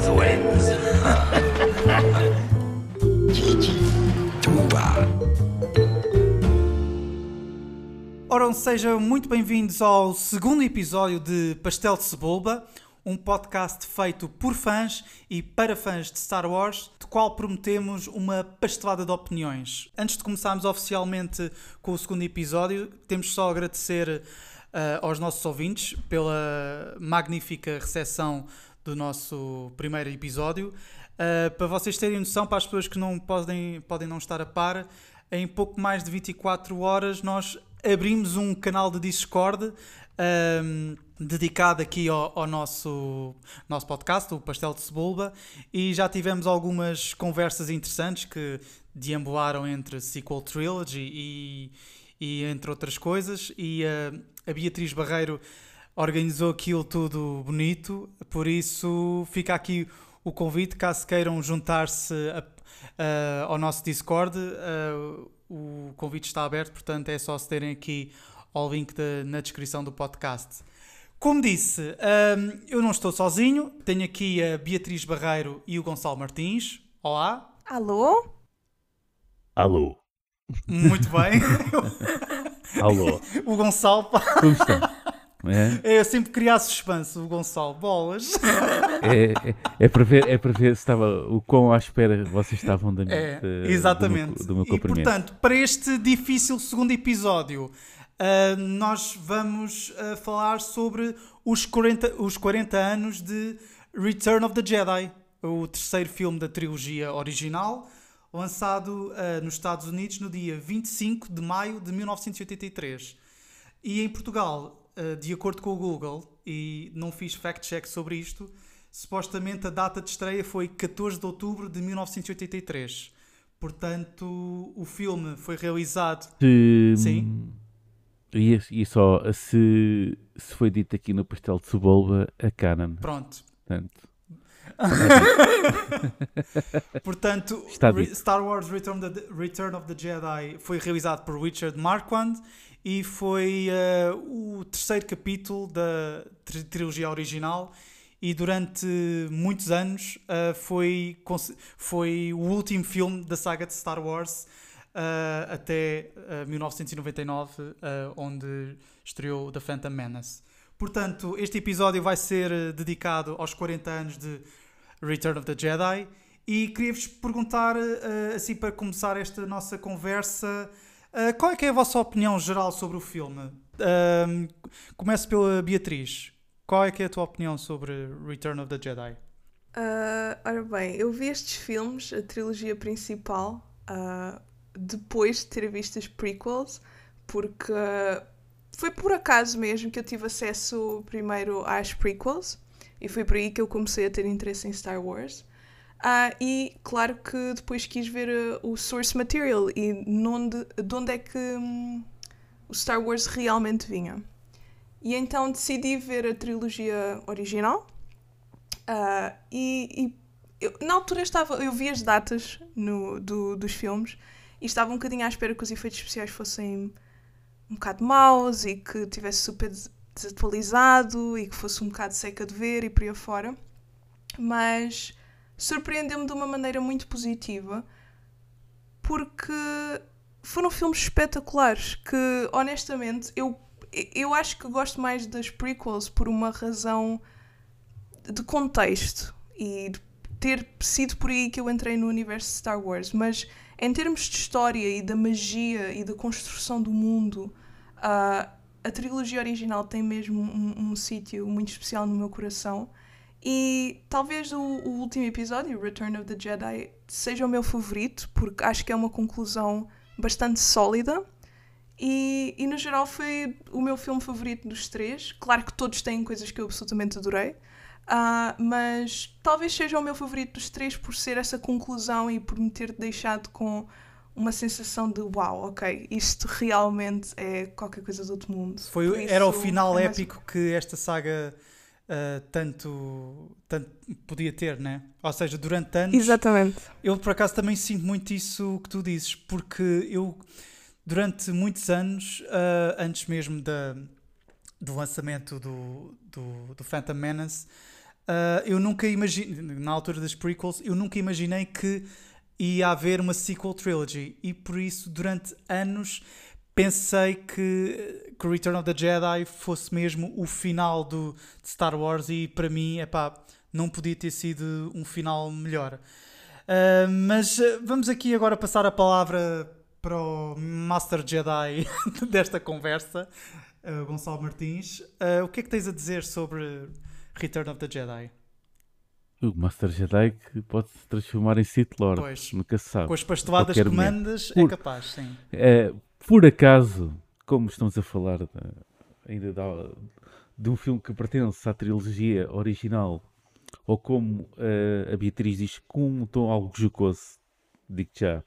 Smith wins. Gigi. Tuba. Ora, sejam muito bem-vindos ao segundo episódio de Pastel de Cebola, um podcast feito por fãs e para fãs de Star Wars, de qual prometemos uma pastelada de opiniões. Antes de começarmos oficialmente com o segundo episódio, temos só a agradecer uh, aos nossos ouvintes pela magnífica recepção do nosso primeiro episódio. Uh, para vocês terem noção, para as pessoas que não podem, podem não estar a par, em pouco mais de 24 horas nós abrimos um canal de Discord um, dedicado aqui ao, ao, nosso, nosso podcast, o Pastel de Cebola, e já tivemos algumas conversas interessantes que deambularam entre Sequel Trilogy e, e entre outras coisas, e uh, a Beatriz Barreiro organizou aquilo tudo bonito, por isso fica aqui o convite, caso queiram juntar-se ao nosso Discord, uh, o convite está aberto, portanto é só se terem aqui ao link de, na descrição do podcast. Como disse, um, eu não estou sozinho, tenho aqui a Beatriz Barreiro e o Gonçalo Martins. Olá. Alô? Alô. Muito bem. Alô. o Gonçalo. Como estão? É? Eu sempre criar suspense, o Gonçalo. Bolas. É, é, é, para ver, é para ver se estava o quão à espera vocês estavam da minha, é, exatamente. Do meu, do meu e portanto, para este difícil segundo episódio, uh, nós vamos uh, falar sobre os 40, os 40 anos de Return of the Jedi, o terceiro filme da trilogia original, lançado uh, nos Estados Unidos no dia 25 de maio de 1983. E em Portugal, de acordo com o Google, e não fiz fact-check sobre isto, supostamente a data de estreia foi 14 de outubro de 1983. Portanto, o filme foi realizado. Se... Sim. E, e só se, se foi dito aqui no Pastel de Cebola, a canon. Pronto. Portanto, Portanto, Star Wars Return, the, Return of the Jedi foi realizado por Richard Marquand e foi uh, o terceiro capítulo da trilogia original e durante muitos anos uh, foi, foi o último filme da saga de Star Wars uh, até 1999, onde estreou The Phantom Menace. Portanto, este episódio vai ser dedicado aos 40 anos de Return of the Jedi e queria-vos perguntar, assim para começar esta nossa conversa, Uh, qual é que é a vossa opinião geral sobre o filme? Uh, começo pela Beatriz. Qual é que é a tua opinião sobre Return of the Jedi? Uh, ora bem, eu vi estes filmes, a trilogia principal, depois de ter visto as prequels, porque foi por acaso mesmo que eu tive acesso primeiro às prequels e foi por aí que eu comecei a ter interesse em Star Wars. Uh, e claro que depois quis ver uh, o source material e onde, de onde é que um, o Star Wars realmente vinha. E então decidi ver a trilogia original. Uh, e, e eu, na altura estava, eu vi as datas no, do, dos filmes e estava um bocadinho à espera que os efeitos especiais fossem um bocado maus e que tivesse super desatualizado e que fosse um bocado seca de ver e por aí afora. Mas surpreendeu-me de uma maneira muito positiva porque foram filmes espetaculares que honestamente eu, eu acho que gosto mais das prequels por uma razão de contexto e de ter sido por aí que eu entrei no universo de Star Wars, mas em termos de história e da magia e da construção do mundo, uh, a trilogia original tem mesmo um, um sítio muito especial no meu coração e talvez o, o, último episódio, Return of the Jedi, seja o meu favorito, porque acho que é uma conclusão bastante sólida. E, e no geral foi o meu filme favorito dos três. Claro que todos têm coisas que eu absolutamente adorei. Uh, mas talvez seja o meu favorito dos três por ser essa conclusão e por me ter deixado com uma sensação de uau, ok, isto realmente é qualquer coisa do outro mundo. Foi, era o final é épico mais... que esta saga uh, tanto, tanto podia ter, né? Ou seja, durante anos. Exatamente. Eu por acaso também sinto muito isso que tu dizes, porque eu durante muitos anos, uh, antes mesmo da, do lançamento do, do, do Phantom Menace, uh, eu nunca imaginei, na altura das prequels, eu nunca imaginei que ia haver uma sequel trilogy e por isso durante anos pensei que, que Return of the Jedi fosse mesmo o final do, de Star Wars e para mim, epá, não podia ter sido um final melhor. Uh, mas uh, vamos aqui agora passar a palavra para o Master Jedi desta conversa, uh, Gonçalo Martins. o que é que tens a dizer sobre Return of the Jedi? O Master Jedi que pode se transformar em Sith Lord, pois, nunca se sabe. Com as pasteladas que mandas, é capaz, sim. É, por acaso, como estamos a falar de, ainda de, de, um filme que pertence à trilogia original, ou como uh, a Beatriz diz, com um tom algo jocoso, digo já,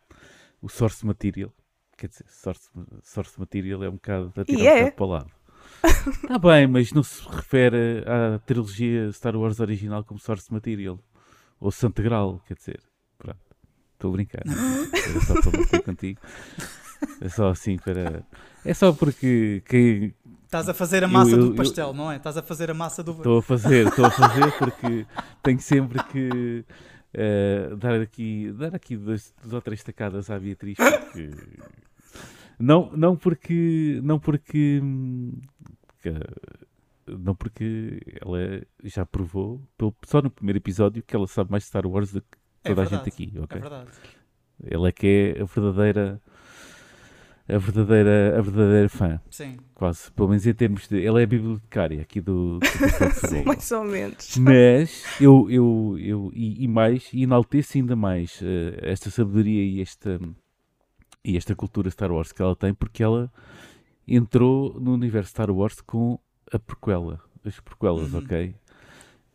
o Source Material. Quer dizer, Source, source Material é um bocado a tirar yeah. um bocado para o lado. Está bem, mas não se refere à trilogia Star Wars original como Source Material. Ou Santo Graal, quer dizer. Pronto. Estou a brincar. Era só para bater contigo. É só assim para. É só porque. Que... Estás a fazer a massa eu, eu, do pastel, eu... não é? Estás a fazer a massa do. Estou a fazer, estou a fazer porque tenho sempre que. Uh, dar aqui, dar aqui duas, duas ou três tacadas à Beatriz porque não, não porque. Não porque. Não porque ela já provou, só no primeiro episódio, que ela sabe mais Star Wars do que é toda é verdade, a gente aqui. Okay? É verdade. Ela é que é a verdadeira a verdadeira, a verdadeira fã. Sim. Quase. Pelo menos em termos de. Ela é a bibliotecária aqui do, do Sim, mais ou menos. Mas eu, eu, eu e, e mais, e enalteço ainda mais uh, esta sabedoria e esta, e esta cultura Star Wars que ela tem, porque ela entrou no universo Star Wars com a prequela, as prequelas, uhum. ok?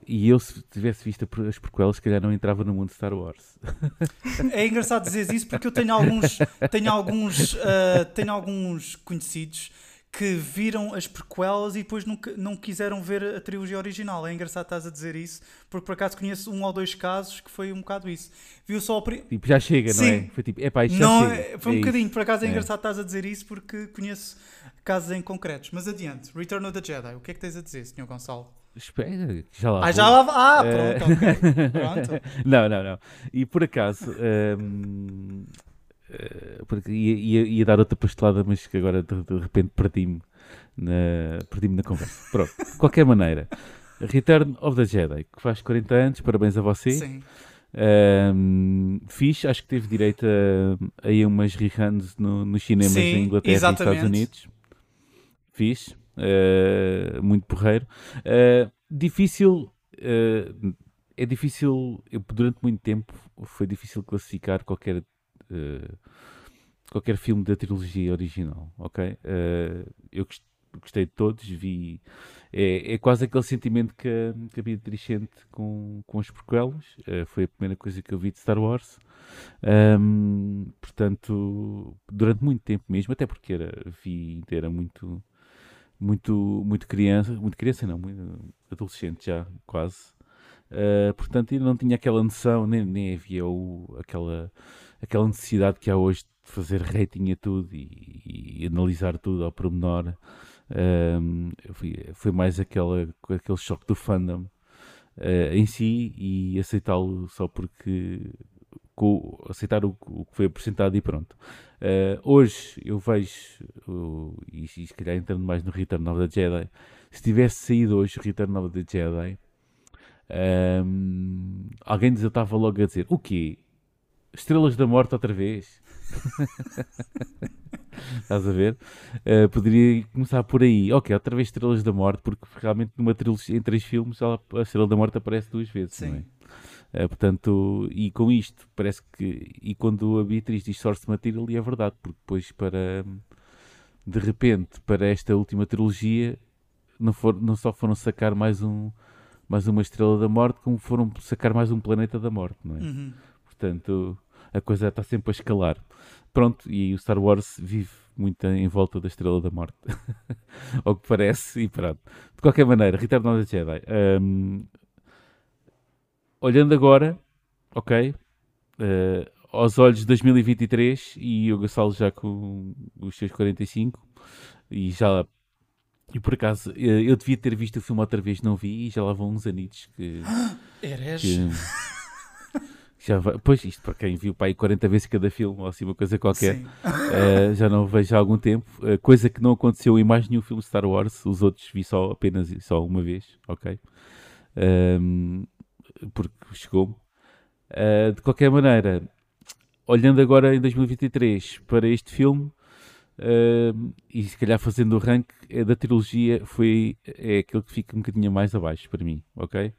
E eu, se tivesse visto as prequelas, se calhar não entrava no mundo Star Wars. É engraçado dizer isso porque eu tenho alguns, tenho alguns, uh, tenho alguns conhecidos que viram as prequelas e depois não, não quiseram ver a trilogia original. É engraçado estás a dizer isso, porque por acaso conheço um ou dois casos que foi um bocado isso. Viu só o pri... Tipo, já chega, Sim. não é? Foi tipo, epá, isto não, já chega. É, foi um é bocadinho, isso. por acaso é, é engraçado estás a dizer isso porque conheço casos em concretos. Mas adiante, Return of the Jedi, o que é que tens a dizer, Sr. Gonçalo? Espera, já lá. Ah, já lá. Ah, pronto, ok. Pronto. não, não, não. E por acaso, um, Uh, porque ia, ia, ia, dar outra pastelada, mas que agora de, de repente perdi-me na, perdi na conversa. Pronto, de qualquer maneira, Return of the Jedi, que faz 40 anos, parabéns a você. Sim. Um, fiz, acho que teve direito a, a umas reruns no, nos cinemas Sim, em Inglaterra exatamente. e Estados Unidos. Fiz, muito porreiro. Uh, difícil, uh, é difícil, eu, durante muito tempo foi difícil classificar qualquer uh, qualquer filme da trilogia original, ok? Uh, eu gostei de todos, vi. É, é quase aquele sentimento que que a Beatriz sente com, com as prequelas. Uh, foi a primeira coisa que eu vi de Star Wars. Um, portanto, durante muito tempo mesmo, até porque era, vi, era muito, muito, muito criança, muito criança não, muito adolescente já, quase. Uh, portanto, ainda não tinha aquela noção, nem, nem havia o, aquela aquela necessidade que há hoje de fazer rating a tudo e, e analisar tudo ao pormenor. Um, foi, foi, mais aquela, aquele choque do fandom uh, em si e aceitá-lo só porque com, aceitar o, o, que foi apresentado e pronto. Uh, hoje eu vejo, uh, e, e se calhar entrando mais no Return of the Jedi, se tivesse saído hoje o Return of the Jedi, um, alguém estava logo a dizer: o quê? Estrelas da Morte outra vez. Estás a ver? Uh, poderia começar por aí. Ok, outra vez Estrelas da Morte, porque realmente numa trilogia, em três filmes, ela, a Estrela da Morte aparece duas vezes, Sim. não é? Uh, portanto, e com isto, parece que. E quando a Beatriz diz Source Material, e é verdade, porque depois, para. De repente, para esta última trilogia, não, for, não só foram sacar mais um mais uma Estrela da Morte, como foram sacar mais um Planeta da Morte, não é? Uhum. Portanto, a coisa está sempre a escalar. Pronto, e o Star Wars vive muito em volta da Estrela da Morte. Ao que parece, e pronto. De qualquer maneira, Return of the Jedi. Um, olhando agora, ok, uh, aos olhos de 2023 e o Gonçalo já com os seus 45 e já E por acaso, eh, eu devia ter visto o filme outra vez, não vi, e já lá vão uns anitos que. Eres? Que, já vai, pois, isto para quem viu pai 40 vezes cada filme, ou assim uma coisa qualquer, uh, já não vejo há algum tempo. Uh, coisa que não aconteceu em mais nenhum filme Star Wars, os outros vi só apenas só uma vez, ok? Um, porque chegou-me. Uh, de qualquer maneira, olhando agora em 2023 para este filme, Uh, e se calhar fazendo o rank é da trilogia foi é aquele que fica um bocadinho mais abaixo para mim, ok?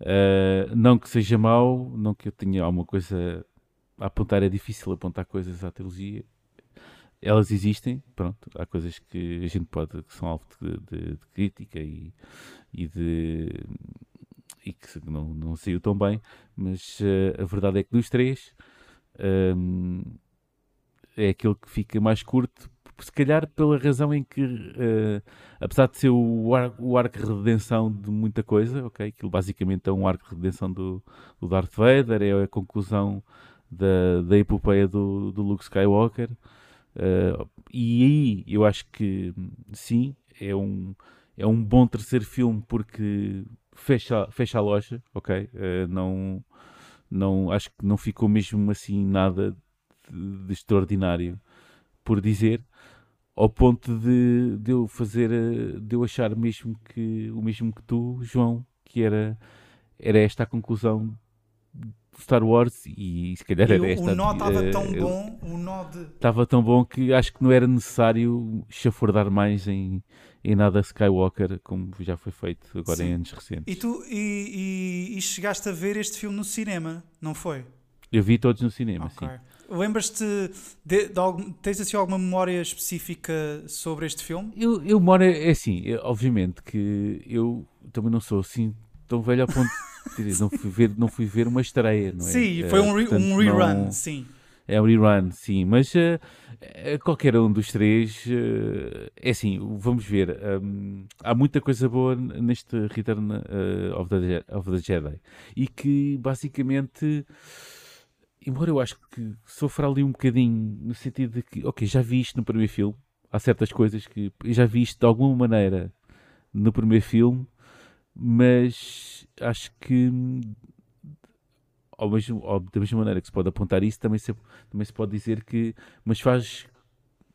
Uh, não que seja mau, não que eu tenha alguma coisa a apontar, é difícil apontar coisas à trilogia. Elas existem, pronto, há coisas que a gente pode, que são alvo de, de, de crítica e, e de e que não, não saiu tão bem, mas uh, a verdade é que dos três um, é aquele que fica mais curto, se calhar pela razão em que, uh, apesar de ser o, ar, o arco de redenção de muita coisa, ok? Aquilo basicamente é um arco de redenção do, do Darth Vader, é a conclusão da, da epopeia do, do Luke Skywalker. Uh, e aí eu acho que sim, é um, é um bom terceiro filme porque fecha, fecha a loja, ok? Uh, não, não, acho que não ficou mesmo assim nada de, de extraordinário por dizer, ao ponto de, de eu fazer, eh, de eu achar mesmo que o mesmo que tu, João, que era, era esta a conclusão Star Wars e se calhar era esta. O nó estava uh, tão bom, o nó de... Estava tão bom que acho que não era necessário chafurdar mais em, em nada Skywalker, como já foi feito agora Sim. em anos recentes. E tu e, e, e, chegaste a ver este filme no cinema, não foi? Eu vi todos no cinema, okay. sim. Lembras-te de, de, algum, tens assim alguma memória específica sobre este filme? Eu, eu memória, é assim, eu, obviamente que eu também não sou assim tão velho a ponto de não fui ver, não fui ver uma estreia, não é? Sim, foi um, re, Portanto, um rerun, não, sim. É um rerun, sim, mas uh, qualquer um dos três, uh, é assim, vamos ver, um, há muita coisa boa neste Return uh, of, the, of the Jedi. E que basicamente embora eu acho que sofra ali um bocadinho no sentido de que, ok, já vi isto no primeiro filme, há certas coisas que já vi isto de alguma maneira no primeiro filme, mas acho que ao mesmo, ao, da mesma maneira que se pode apontar isso, também se, também se pode dizer que, mas faz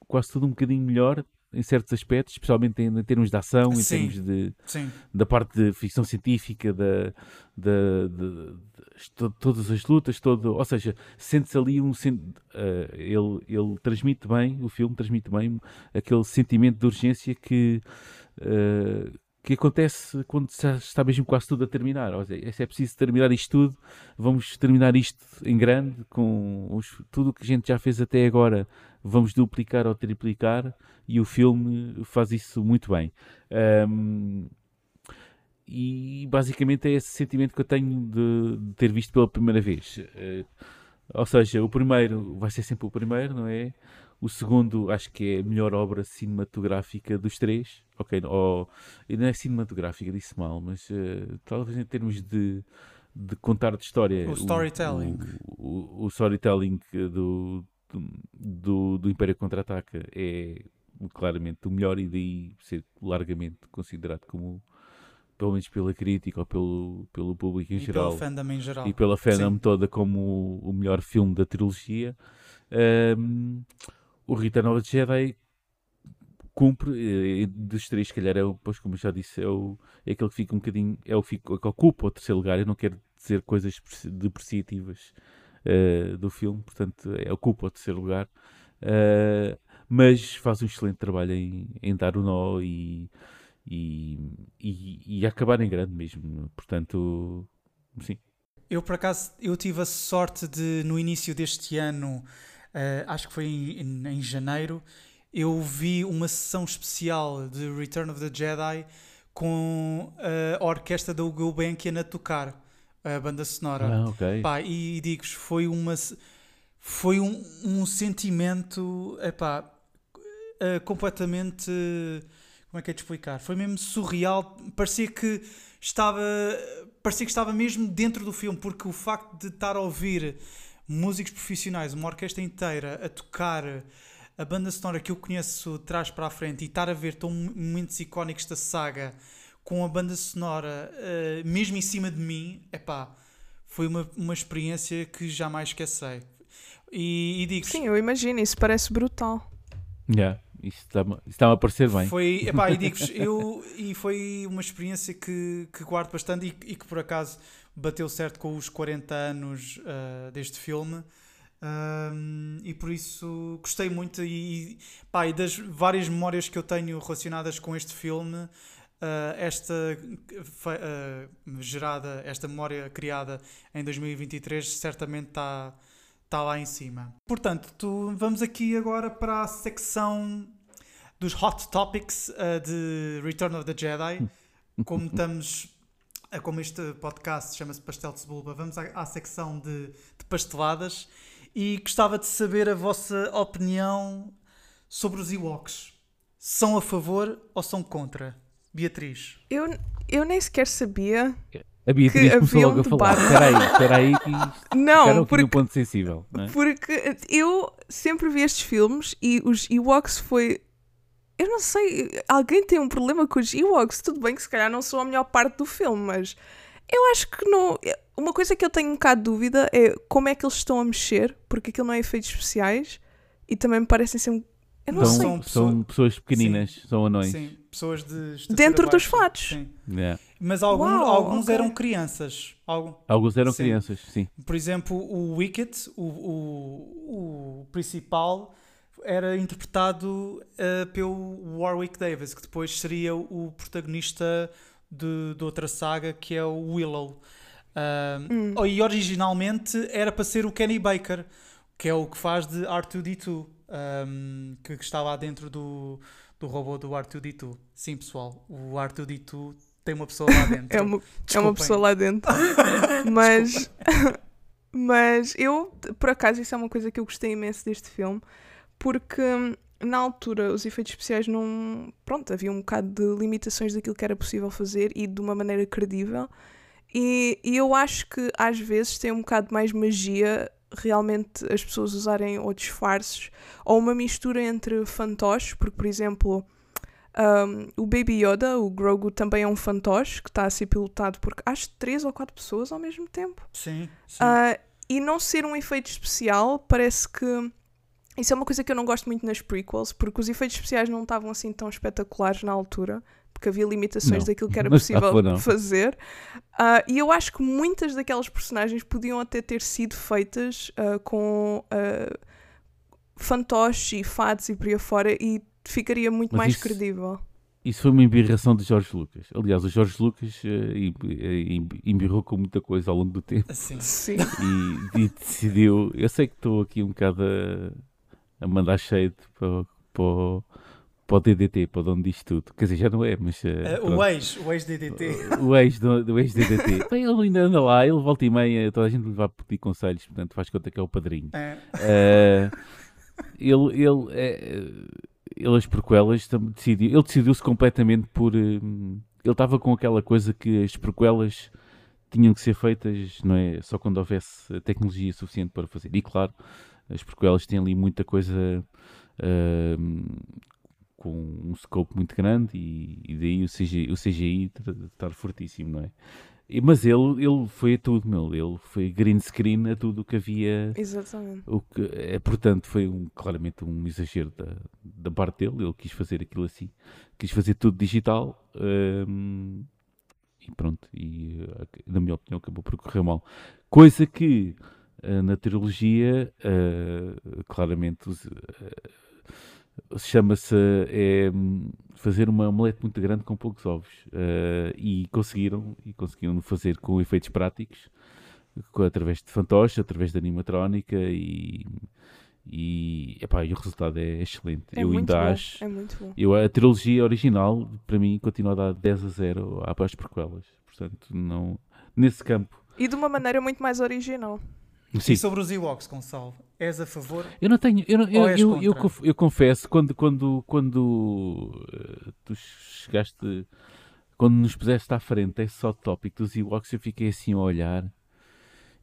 quase tudo um bocadinho melhor em certos aspectos, especialmente em, em termos de ação, em sim, termos de, sim. da parte de ficção científica, da, da, de, de, todas as lutas, todo, ou seja, sente-se ali um. Uh, ele, ele transmite bem, o filme transmite bem aquele sentimento de urgência que. Uh, que acontece quando está mesmo quase tudo a terminar. Ou seja, é preciso terminar isto tudo, vamos terminar isto em grande, com os, tudo o que a gente já fez até agora, vamos duplicar ou triplicar, e o filme faz isso muito bem. Um, e basicamente é esse sentimento que eu tenho de, de ter visto pela primeira vez. Uh, ou seja, o primeiro vai ser sempre o primeiro, não é? O segundo acho que é a melhor obra cinematográfica dos três. Ok, ou, não é cinematográfica, disse mal, mas uh, talvez em termos de, de contar de história. O storytelling. O, o, o storytelling do, do, do Império Contra-Ataca é claramente o melhor e daí ser largamente considerado como pelo menos pela crítica ou pelo, pelo público em e geral, pela fandom em geral e pela fandom Sim. toda como o, o, melhor filme da trilogia um, o Return of the Jedi cumpre, dos três, se calhar, é o, pois, como já disse, é, o, é aquele que fica um bocadinho, é o que ocupa o terceiro lugar. Eu não quero dizer coisas depreciativas uh, do filme, portanto, é, ocupa o terceiro lugar, uh, mas faz um excelente trabalho em, em dar o nó e, e, e, e acabar em grande mesmo. Portanto, sim. Eu, por acaso, eu tive a sorte de, no início deste ano, acho que foi em, em, em, janeiro, eu vi uma sessão especial de Return of the Jedi com a orquestra da Gulbenkian a tocar a banda sonora. Ah, okay. Pá, e, e digo-vos, foi uma foi um, um sentimento epá, uh, completamente como é que é de explicar? Foi mesmo surreal, parecia que estava parecia que estava mesmo dentro do filme, porque o facto de estar a ouvir músicos profissionais, uma orquestra inteira a tocar a banda sonora que eu conheço de trás para a frente e estar a ver tão momentos icónicos da saga com a banda sonora uh, mesmo em cima de mim, epá, foi uma, uma experiência que jamais esquecerei. E, e digo Sim, eu imagino, isso parece brutal. Yeah. Isto está-me está a parecer bem. Foi, epá, e digo eu, e foi uma experiência que, que guardo bastante e, e, que por acaso bateu certo com os 40 anos uh, deste filme. Um, e por isso gostei muito e, pá, e das várias memórias que eu tenho relacionadas com este filme uh, esta uh, gerada, esta memória criada em 2023 certamente está tá lá em cima. Portanto, tu, vamos aqui agora para a secção dos Hot Topics uh, de Return of the Jedi. Como estamos como este podcast chama-se Pastel de Cebulba, vamos à, à secção de, de pasteladas e gostava de saber a vossa opinião sobre os Ewoks. São a favor ou são contra? Beatriz. Eu, eu nem sequer sabia. A Beatriz começou logo um a falar. Espera aí, espera aí que não, porque, no ponto sensível. Não é? Porque eu sempre vi estes filmes e os Ewoks foi... Eu não sei, alguém tem um problema com os Ewoks? Tudo bem que se calhar não são a melhor parte do filme, mas eu acho que não. Uma coisa que eu tenho um bocado de dúvida é como é que eles estão a mexer, porque aquilo não é efeitos especiais e também me parecem ser. Eu não são, sei. São pessoas pequeninas, Sim. são anões. Sim, pessoas de. Dentro baixa. dos fatos. Sim. Yeah. Mas alguns, Uau, alguns okay. eram crianças. Algum... Alguns eram sim. crianças, sim. Por exemplo, o Wicket, o, o, o principal, era interpretado uh, pelo Warwick Davis, que depois seria o protagonista de, de outra saga que é o Willow. Uh, hum. E originalmente era para ser o Kenny Baker, que é o que faz de R2D2, um, que, que está lá dentro do, do robô do R2D2. Sim, pessoal, o R2D2 tem uma pessoa lá dentro. é, uma, é uma pessoa lá dentro. mas, mas eu, por acaso, isso é uma coisa que eu gostei imenso deste filme, porque na altura os efeitos especiais não. Pronto, havia um bocado de limitações daquilo que era possível fazer e de uma maneira credível. E, e eu acho que às vezes tem um bocado mais magia realmente as pessoas usarem ou disfarces ou uma mistura entre fantoches, porque por exemplo. Um, o Baby Yoda, o Grogu, também é um fantoche que está a ser pilotado por acho três ou quatro pessoas ao mesmo tempo. Sim. sim. Uh, e não ser um efeito especial parece que isso é uma coisa que eu não gosto muito nas prequels, porque os efeitos especiais não estavam assim tão espetaculares na altura, porque havia limitações não. daquilo que era possível fazer. Uh, e eu acho que muitas daquelas personagens podiam até ter sido feitas uh, com uh, fantoches e fatos e por aí afora, e ficaria muito Mas mais isso... credível. Isso foi uma embirração de Jorge Lucas. Aliás, o Jorge Lucas uh, embirrou com muita coisa ao longo do tempo. Sim. Sim. E, e, decidiu. Eu sei que estou aqui um bocado a, a mandar shade para, para, para o DDT, para o dono disto tudo. Quer dizer, já não é, mas. Uh, o ex, o ex-DDT. O ex do, do ex-DDT. Bem, ele ainda anda lá, ele volta e meia, toda a gente lhe vai pedir conselhos, portanto faz conta que é o padrinho. É. Uh, ele, ele, é, ele, as prequelas, decidiu, ele decidiu-se completamente por. ele estava com aquela coisa que as prequelas tinham que ser feitas, não é? Só quando houvesse tecnologia suficiente para fazer. E claro as prequelas têm ali muita coisa uh, com um scope muito grande e, e daí o CGI, o CGI estar fortíssimo, não é? E, mas ele, ele foi a tudo, meu. Ele foi green screen a tudo o que havia. Exatamente. O que, é, portanto, foi um, claramente um exagero da, da parte dele. Ele quis fazer aquilo assim. Quis fazer tudo digital. E pronto. E, na minha opinião, acabou por correr mal. Coisa que eh, na trilogia, uh, claramente, uh, chama-se é, fazer uma omelete muito grande com poucos ovos. e conseguiram, e conseguiram fazer com efeitos práticos, através de fantoche, através de animatrónica e e, epá, e o resultado é excelente. É eu ainda bom, acho. É. Eu, a trilogia original, para mim, continua a dar 10 a 0 às prequelas. Portanto, não, nesse campo. E de uma maneira muito mais original. Sim. E sobre os Ewoks, Gonçalo, és a favor? Eu não tenho, eu, eu, eu, eu, eu, confesso, quando, quando, quando uh, tu chegaste, quando nos puseste à frente esse só tópico dos Ewoks, eu fiquei assim a olhar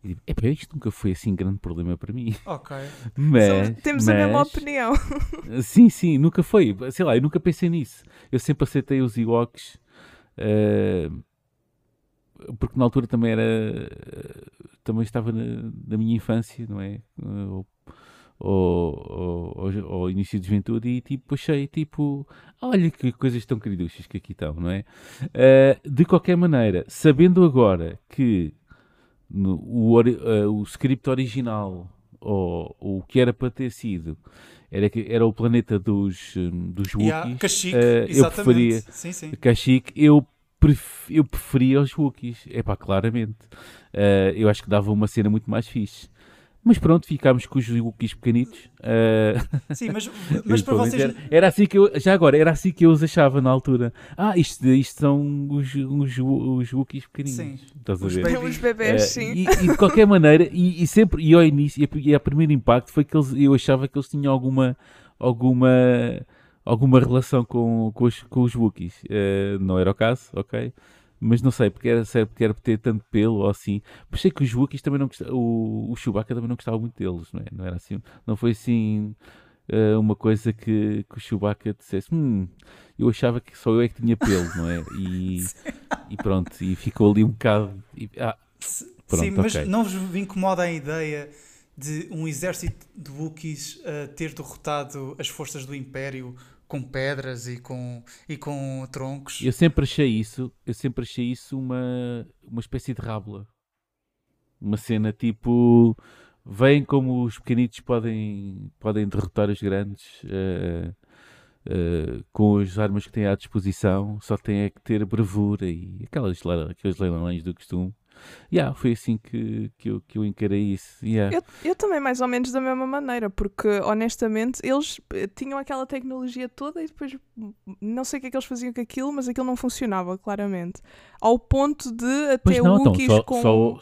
E digo, epá, isto nunca foi assim grande problema para mim. Ok. Mas, temos mas, a mesma opinião. Sim, sim, nunca foi. Sei lá, eu nunca pensei nisso. Eu sempre aceitei os Ewoks. Uh, porque na altura também era. Também estava na, na minha infância, não é? Ou, ou, ou, ou, início de juventude e tipo achei tipo olha que coisas tão queriduchas que aqui estão, não é? Uh, de qualquer maneira, sabendo agora que no, o, uh, o script original, ou o que era para ter sido, era, que, era o planeta dos, um, dos Wookiees. Yeah, Kashyyyk, uh, eu preferia sim, sim. Kashyyyk, eu, pref, eu preferia os Wookiees. É pá, claramente. Uh, eu acho que dava uma cena muito mais fixe. Mas pronto, ficámos com os Wookiees pequenitos. Uh... Sim, mas, mas para vocês. Era, era, assim que eu, já agora, era assim que eu os achava na altura. Ah, isto, isto são os, os, os Wookiees pequeninos. Sim, Estás a ver? Os bebés, uh, sim. E, e, de qualquer maneira, e, e, sempre, e ao início, e, e a primeiro impacto foi que eles, eu achava que eles tinham alguma. alguma alguma relação com, com, os, com os Wookiees. Uh, não era o caso, ok? mas não sei, porque era, sei, porque era por ter tanto pelo ou assim. Mas sei que os Wookiees também não gostavam, o, o Chewbacca também não gostava muito deles, não é? Não era assim, não foi assim uh, uma coisa que, que o Chewbacca dissesse, hum, eu achava que só eu é que tinha pelo, não é? E, e pronto, e ficou ali um bocado. E, ah, pronto, Sim, mas okay. não vos incomoda a ideia de um exército de Wookiees uh, ter derrotado as forças do Império com pedras e com, e com troncos. Eu sempre achei isso, eu sempre achei isso uma, uma espécie de rábula. Uma cena tipo veem como os pequenitos podem, podem derrotar os grandes uh, uh, com as armas que têm à disposição, só têm é que ter bravura e aquelas, aqueles leilões do costume. Yeah, foi assim que, que, eu, que eu encarei isso. Yeah. Eu, eu também, mais ou menos da mesma maneira, porque honestamente eles eh, tinham aquela tecnologia toda e depois não sei o que é que eles faziam com aquilo, mas aquilo não funcionava, claramente. Ao ponto de até o Wookiees então, com. Só...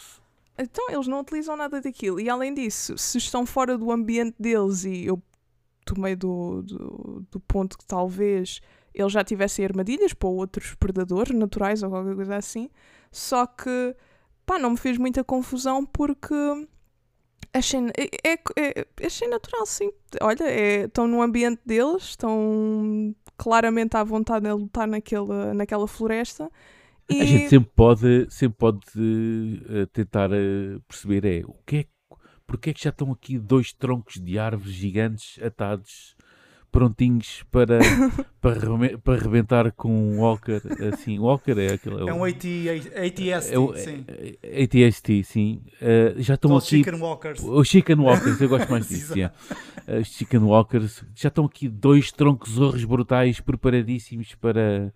Então eles não utilizam nada daquilo. E além disso, se estão fora do ambiente deles, e eu tomei do, do, do ponto que talvez eles já tivessem armadilhas para outros predadores naturais ou qualquer coisa assim, só que pá, não me fez muita confusão porque achei, é, é, é, achei natural, sim. Olha, é, estão no ambiente deles, estão claramente à vontade de lutar naquela, naquela floresta. E... A gente sempre pode, sempre pode uh, tentar uh, perceber é o que é porque é que já estão aqui dois troncos de árvores gigantes atados prontinhos para, para, para rebentar com um Walker, assim, Walker é aquele... É, é um AT, ATST, é, o, sim. ATST, sim. Uh, já estão aqui... Chicken Walkers. Os Chicken Walkers, eu gosto mais disso, yeah. uh, Os Chicken Walkers, já estão aqui dois troncos horros brutais preparadíssimos para...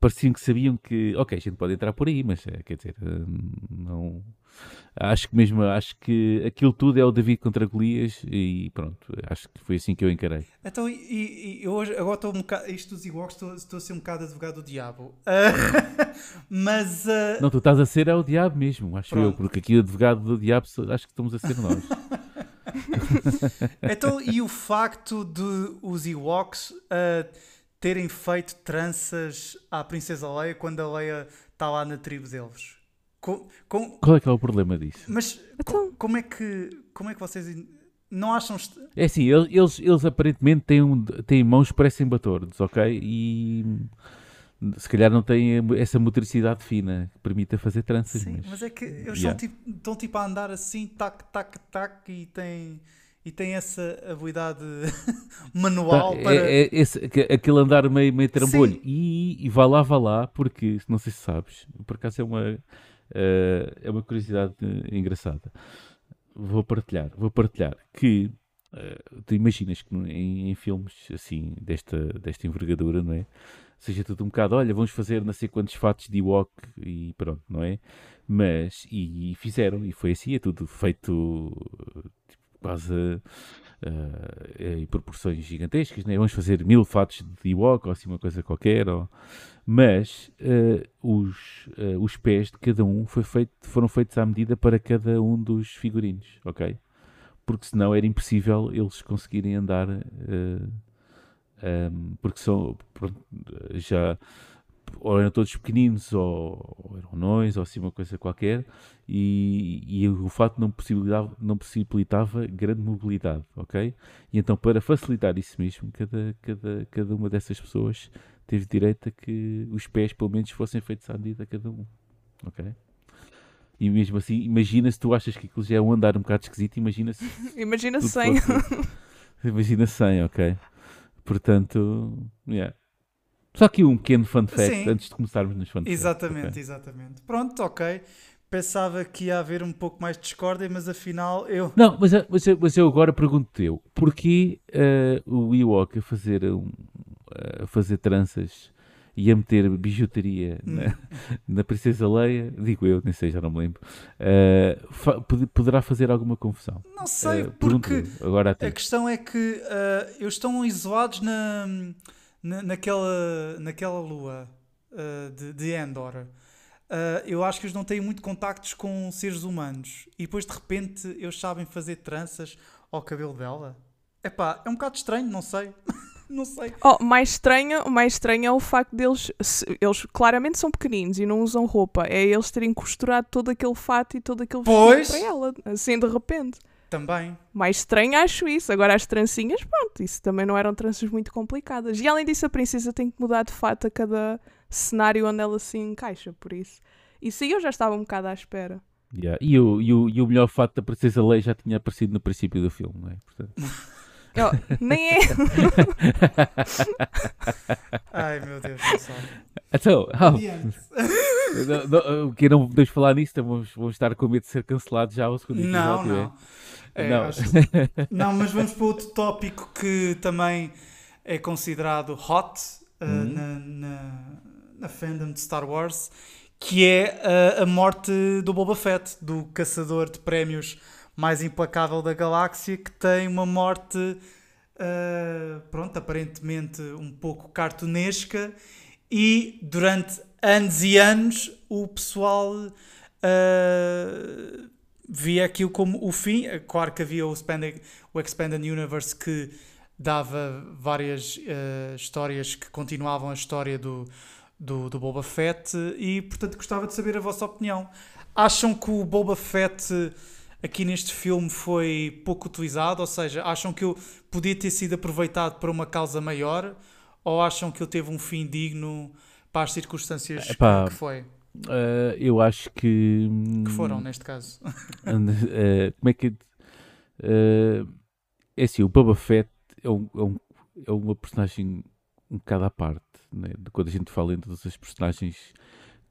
Pareciam que sabiam que, ok, a gente pode entrar por aí, mas quer dizer, não acho que mesmo, acho que aquilo tudo é o David contra Golias e pronto, acho que foi assim que eu encarei. Então, e, e hoje, agora estou um bocado, isto dos Ewoks, estou, estou a ser um bocado advogado do diabo. Uh, mas... Uh... Não, tu estás a ser é o diabo mesmo, acho pronto. eu, porque aqui o advogado do diabo acho que estamos a ser nós. então, e o facto de os Ewoks uh, terem feito tranças à Princesa Leia quando a Leia está lá na tribo deles? Com, com... Qual é que é o problema disso? Mas então... como, é que, como é que vocês não acham. É assim, eles, eles aparentemente têm, um, têm mãos que parecem batordos, ok? E se calhar não têm essa motricidade fina que permita fazer tranças. Sim, mas, mas é que eles yeah. tipo, estão tipo a andar assim, tac, tac, tac, e têm e tem essa habilidade manual tá, para. É, é esse, aquele andar meio, meio trambolho. E, e vá lá, vá lá, porque não sei se sabes, por acaso é uma, Uh, é uma curiosidade engraçada. Vou partilhar, vou partilhar que uh, tu imaginas que em, em, filmes assim desta, desta envergadura, não é? Seja tudo um bocado, olha, vamos fazer não sei quantos fatos de Ewok e pronto, não é? Mas, e, e fizeram, e foi assim, é tudo feito quase uh, em proporções gigantescas, né? vamos fazer mil fatos de Ewok ou assim uma coisa qualquer, ou, mas uh, os, os pés de cada um feito, foram feitos à medida para cada um dos figurinos, ok? Porque senão era impossível eles conseguirem andar, um, porque são, pronto, já ou eram todos pequeninos, ou, ou eram anões, ou assim uma coisa qualquer, e, e o fato não possibilitava, não possibilitava grande mobilidade, ok? E então, para facilitar isso mesmo, cada, cada, cada uma dessas pessoas teve direito a que os pés, pelo menos, fossem feitos à medida cada um, ok? E mesmo assim, imagina se tu achas que aquilo já é um andar um bocado esquisito, imagina se. imagina 100. imagina 100, ok? Portanto, yeah. Só aqui um pequeno fun fact Sim. antes de começarmos nos fun Exatamente, okay. exatamente. Pronto, ok. Pensava que ia haver um pouco mais de discórdia, mas afinal eu. Não, mas, mas, mas eu agora pergunto-te eu: porquê uh, o Ewok a fazer, um, a fazer tranças e a meter bijuteria hum. na, na, Princesa Leia, digo eu, nem sei, já não me lembro, uh, fa poderá fazer alguma confusão? Não sei, uh, porque agora a, a, questão é que eles estão isolados na na, naquela, naquela lua uh, de, de Endor, uh, eu acho que eles não têm muito contactos com seres humanos e depois de repente eles sabem fazer tranças ao cabelo dela. Epá, é um bocado estranho, não sei. não sei. Oh, mais estranho, mais estranho é o facto deles, eles claramente são pequeninos e não usam roupa. É eles terem costurado todo aquele fato e todo aquele vestido para ela, assim de repente. Também. Mais estranho acho isso. Agora as trancinhas, pronto, isso também não eram tranças muito complicadas. E além disso, a princesa tem que mudar de fato a cada cenário onde ela se encaixa, por isso. Isso aí eu já estava um bocado à espera. Yeah. E, o, e, o, e o melhor fato da Princesa Leia já tinha aparecido no princípio do filme, não é? Portanto... Oh, nem é. Ai meu Deus. Então, oh, que não podemos falar nisso, então vamos, vamos estar com medo de ser cancelado já ao segundo episódio. Não, não. É, não. Acho... não, mas vamos para outro tópico que também é considerado hot uh, uhum. na, na, na, fandom de Star Wars, que é a, a morte do Boba Fett, do caçador de prémios mais implacável da galáxia, que tem uma morte, uh, pronto, aparentemente um pouco cartunesca, e durante anos e anos o pessoal uh, via aquilo como o fim. Claro que havia o Expanded, o Expanded Universe que dava várias uh, histórias que continuavam a história do, do, do Boba Fett, e portanto gostava de saber a vossa opinião. Acham que o Boba Fett aqui neste filme foi pouco utilizado? Ou seja, acham que ele podia ter sido aproveitado para uma causa maior? Ou acham que ele teve um fim digno para as circunstâncias Epá, que foi? Uh, eu acho que. Que foram, neste caso. uh, como é que. Uh, é assim, o Boba Fett é, um, é, um, é uma personagem um bocado à parte. Né? De quando a gente fala em todas as personagens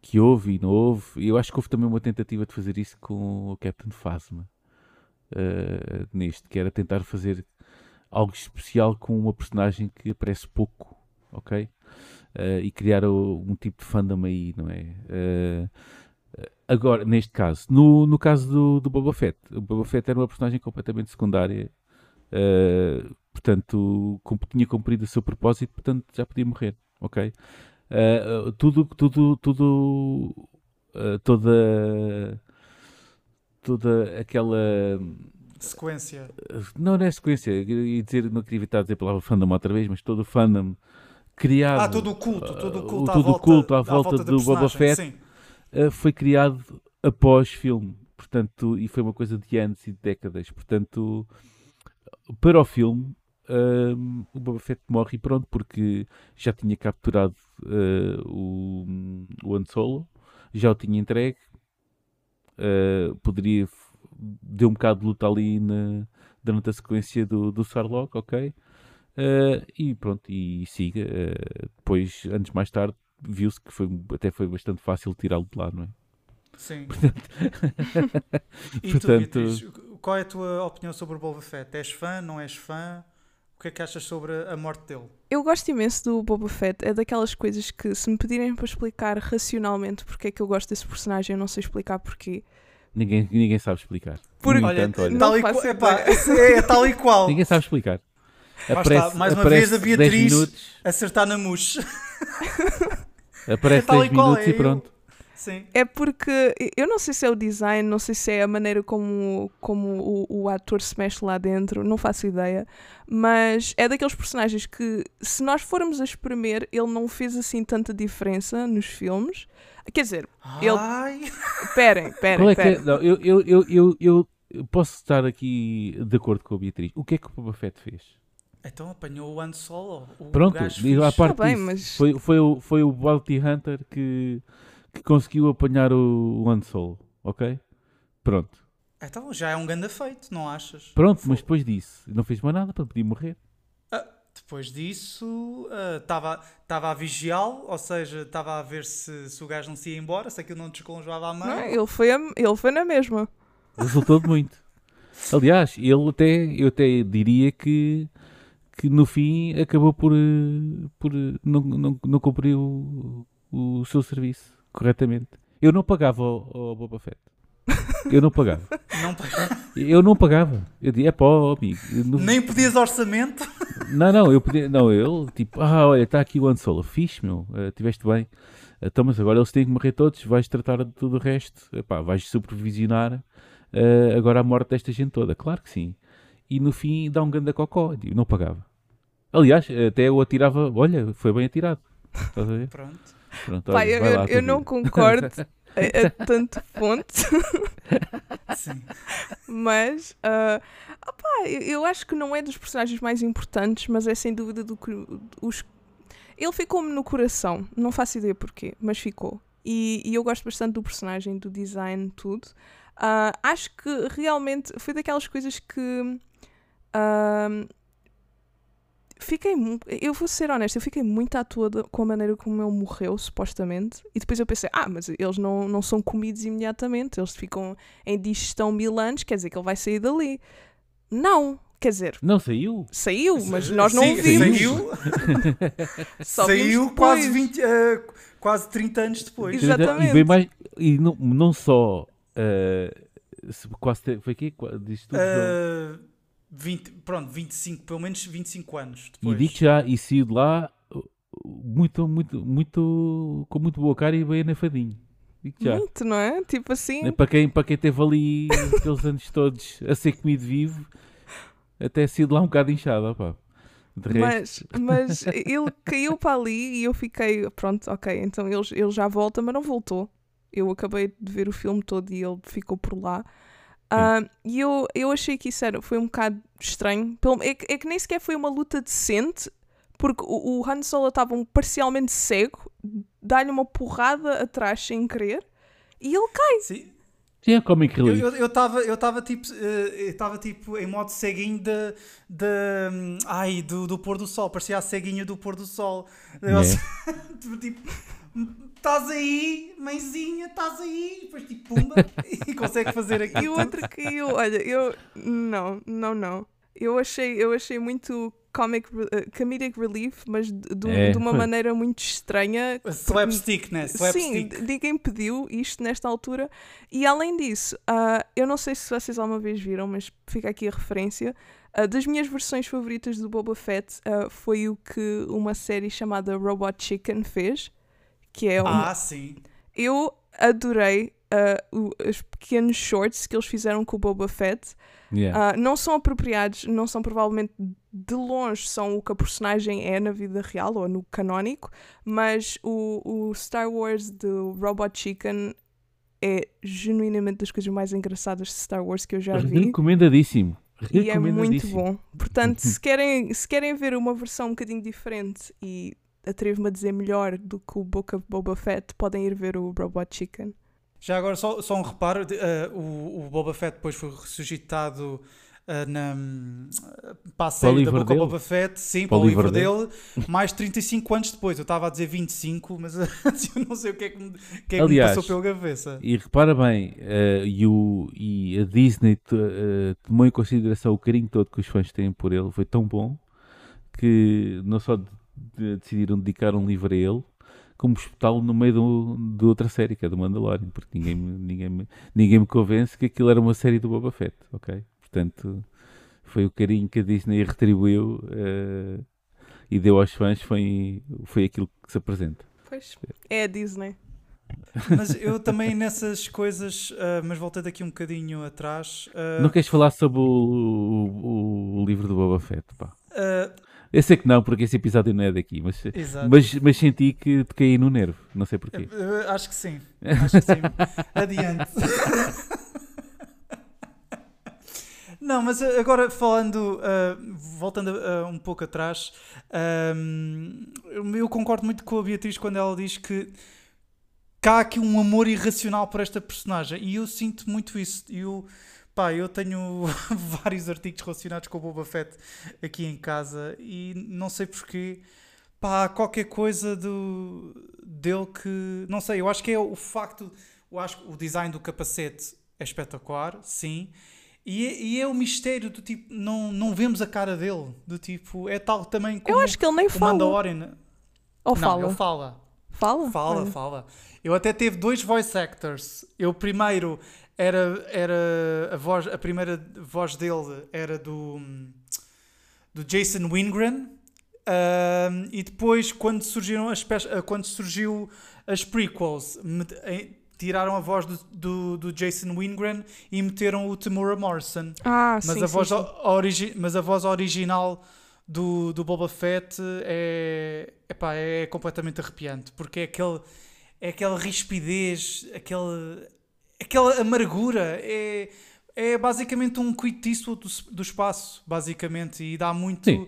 que houve e não houve. Eu acho que houve também uma tentativa de fazer isso com o Captain Phasma uh, neste, que era tentar fazer algo especial com uma personagem que aparece pouco, ok? Uh, e criar o, um tipo de fandom aí, não é? Uh, agora, neste caso, no, no caso do, do Boba Fett, o Boba Fett era uma personagem completamente secundária, portanto, tinha cumprido o seu propósito, portanto já podia morrer, ok? Uh, tudo, tudo, tudo, uh, toda, toda aquela sequência. Não, não é sequência. ia dizer, não queria evitar dizer a palavra fandom outra vez, mas todo o fandom criado. Ah, todo o culto, todo o culto, todo à, volta, culto à volta, à volta do Boba Fett foi criado após filme. Portanto, e foi uma coisa de anos e de décadas. Portanto, para o filme, um, o Boba Fett morre e pronto, porque já tinha capturado uh, o, o Han Solo, já o tinha entregue, uh, poderia deu um bocado de luta ali na, durante a sequência do, do Sarlocke, ok? Uh, e pronto, e siga. depois, anos mais tarde, viu-se que foi, até foi bastante fácil tirá-lo de lá, não é? Sim. Portanto... e tu, Beatriz, qual é a tua opinião sobre o Boba Fett? És fã, não és fã? O que é que achas sobre a morte dele? Eu gosto imenso do Boba Fett. É daquelas coisas que, se me pedirem para explicar racionalmente porque é que eu gosto desse personagem, eu não sei explicar porquê. Ninguém, ninguém sabe explicar. Por, olha, entanto, olha. Tal e qual, é, é, tal e qual. ninguém sabe explicar. Aparece, está, mais uma vez a Beatriz acertar na mousse. Aparece 10 é minutos é, e pronto. Sim. É porque eu não sei se é o design, não sei se é a maneira como, como o, o ator se mexe lá dentro, não faço ideia. Mas é daqueles personagens que, se nós formos a espremer, ele não fez assim tanta diferença nos filmes. Quer dizer, ele. Esperem, esperem. É é? Não, eu, eu, eu, eu, eu posso estar aqui de acordo com a Beatriz. O que é que o Boba Fett fez? Então apanhou o Han Solo. O Pronto, gajo à parte Tá bem, mas- foi, foi, o, foi o Bounty Hunter que, que conseguiu apanhar o, Solo, ok? Pronto. Então já é um ganda feito, não achas? Pronto, Fo- mas depois disso, não fez mais nada para poder morrer. Ah, depois disso, estava estava a vigiá-lo, ou seja, estava a ver se, se o gajo não se ia embora, se aquilo não descongelava a mão. Não ele, foi a- ele foi na mesma. Resultou de muito. Aliás, ele até, eu até diria que, que no fim acabou por, eh, por eh, não, não, não cumprir o, o seu serviço corretamente. Eu não pagava ao, ao Boba Fett. Eu não pagava. Não pa- Eu não pagava. Eu dizia, é pá, amigo. não- Nem pedias orçamento. Não, não, eu podia, não, ele tipo, ah, olha, está aqui o Han Solo, fixe, meu, eh, tiveste bem. Então, mas agora eles têm que morrer todos, vais tratar de tudo o resto, Epá, vais supervisionar eh, agora a morte desta gente toda, claro que sim. E no fim dá um ganda cocó, eu não pagava. Aliás, até eu atirava, olha, foi bem atirado. Estás a ver? Pronto. Pronto, olha, eu, lá, eu não concordo a, a tanto ponto, Sim. mas ah, opá, eu, eu acho que não é dos personagens mais importantes, mas é sem dúvida do que os. Ele ficou-me no coração, não faço ideia porquê, mas ficou. E, e eu gosto bastante do personagem, do design, tudo. Ah, acho que realmente foi daquelas coisas que. ah, fiquei. Eu vou ser honesta, eu fiquei muito à toa com a maneira como ele morreu, supostamente. E depois eu pensei, ah, mas eles não, não são comidos imediatamente, eles ficam em digestão mil anos, quer dizer que ele vai sair dali. Não, quer dizer, Não saiu? saiu, mas nós não Sim, o vimos. Saiu, saiu quase, depois. 20, eh, quase 30 anos depois. Exatamente. E bem mais, e não, não só, se- quase, foi aqui, diz tudo, Eh, 20, pronto, 25, pelo menos 25 anos E depois. digo já, e saiu de lá muito, muito, muito, com muito boa cara e bem anafadinho. Digo já. Muito, não é? Tipo assim. Né, Para quem, para quem teve ali aqueles anos todos a ser comido vivo, até saiu de lá um bocado inchado, opá. De resto, Mas, mas ele caiu para ali e eu fiquei, pronto, ok, então ele, ele já volta, mas não voltou. Eu acabei de ver o filme todo e ele ficou por lá. Ah, e eu, eu achei que isso era, foi um bocado estranho. Pelo- É que, é que nem sequer foi uma luta decente, porque o, o Han Solo estava um parcialmente cego, dá-lhe uma porrada atrás sem querer e ele cai. Sim. Sim, é comic Eu relief. eu- eu estava eu tava, tipo, eh, eu tava, tipo em modo ceguinho de, de, ai, do, do pôr do sol, parecia a ceguinha do pôr do sol. Eu, É. tipo, estás aí, mãezinha, estás aí, e depois tipo, pumba, e consegue fazer aquilo. E o outro caiu, olha, eu não, não, não. Eu achei, eu achei muito comic, eh, comedic relief, mas de, de- É, de uma maneira muito estranha. Slapstick, né? Sim, Slapstick. ninguém pediu isto nesta altura. E além disso, ah, eu não sei se vocês alguma vez viram, mas fica aqui a referência. ah, das minhas versões favoritas do Boba Fett ah, foi o que uma série chamada Robot Chicken fez, que é uma, Ah, sim. eu adorei ah, o- os pequenos shorts que eles fizeram com o Boba Fett. Yeah. Ah, não são apropriados, não são provavelmente de longe são o que a personagem é na vida real ou no canónico, mas o, o Star Wars do Robot Chicken é genuinamente das coisas mais engraçadas de Star Wars que eu já vi. Recomendadíssimo. E é muito bom. Portanto, se querem, se querem ver uma versão um bocadinho diferente e atrevo-me a dizer melhor do que o Book of Boba Fett, podem ir ver o Robot Chicken. Já agora, só, só um reparo: eh, o, o Boba Fett depois foi ressuscitado eh, na, para a série da Boca dele? Boba Fett, sim, Para para, o livro livro dele, mais 35 anos depois. Eu estava a dizer 25, mas eu não sei o que é que me, que é que me Aliás, passou pela cabeça. E repara bem, eh, e, o- e a Disney to- tomou em consideração o carinho todo que os fãs têm por ele, foi tão bom que não só decidiram dedicar um livro a ele, como espetá-lo no meio do- de outra série, que é do Mandalorian, porque ninguém, me- ninguém, me, ninguém me convence que aquilo era uma série do Boba Fett, ok? Portanto, foi o carinho que a Disney retribuiu eh, e deu aos fãs, foi, foi aquilo que se apresenta. Pois, é a Disney. Mas eu também nessas coisas, uh, mas voltando aqui um bocadinho atrás. Uh, não queres falar sobre o, o, o, livro do Boba Fett? Pá? Uh, eu sei que não, porque esse episódio não é daqui, mas, mas, mas senti que te caí no nervo, não sei porquê. acho que sim, acho que sim. Adiante. Não, mas agora falando, uh, voltando uh, um pouco atrás, uh, eu concordo muito com a Beatriz quando ela diz que, que há aqui um amor irracional por esta personagem e eu sinto muito isso. Eu, pá, eu tenho vários artigos relacionados com o Boba Fett aqui em casa e não sei porquê. Pá, qualquer coisa do, dele que. Não sei, eu acho que é o facto. Eu acho que o design do capacete é espetacular, sim e é, e é o mistério do tipo, não, não vemos a cara dele. Do tipo, é tal também como Eu acho que ele nem fala. Mandalorian. Ou não, fala? ele fala. Fala? Fala, fala. Eu até teve dois voice actors. Eu primeiro era, era a voz, a primeira voz dele era do, do Jason Wingren. Um, e depois quando surgiram as quando surgiu as prequels tiraram a voz do, do, do, Jason Wingren e meteram o Tamura Morrison. Ah, mas sim, a voz sim, sim. Mas a voz original do, do Boba Fett é, epá, é completamente arrepiante, porque é aquele é aquela rispidez, aquele, aquela amargura, é, é basicamente um Eastwood do, do espaço, basicamente, e dá muito... Sim.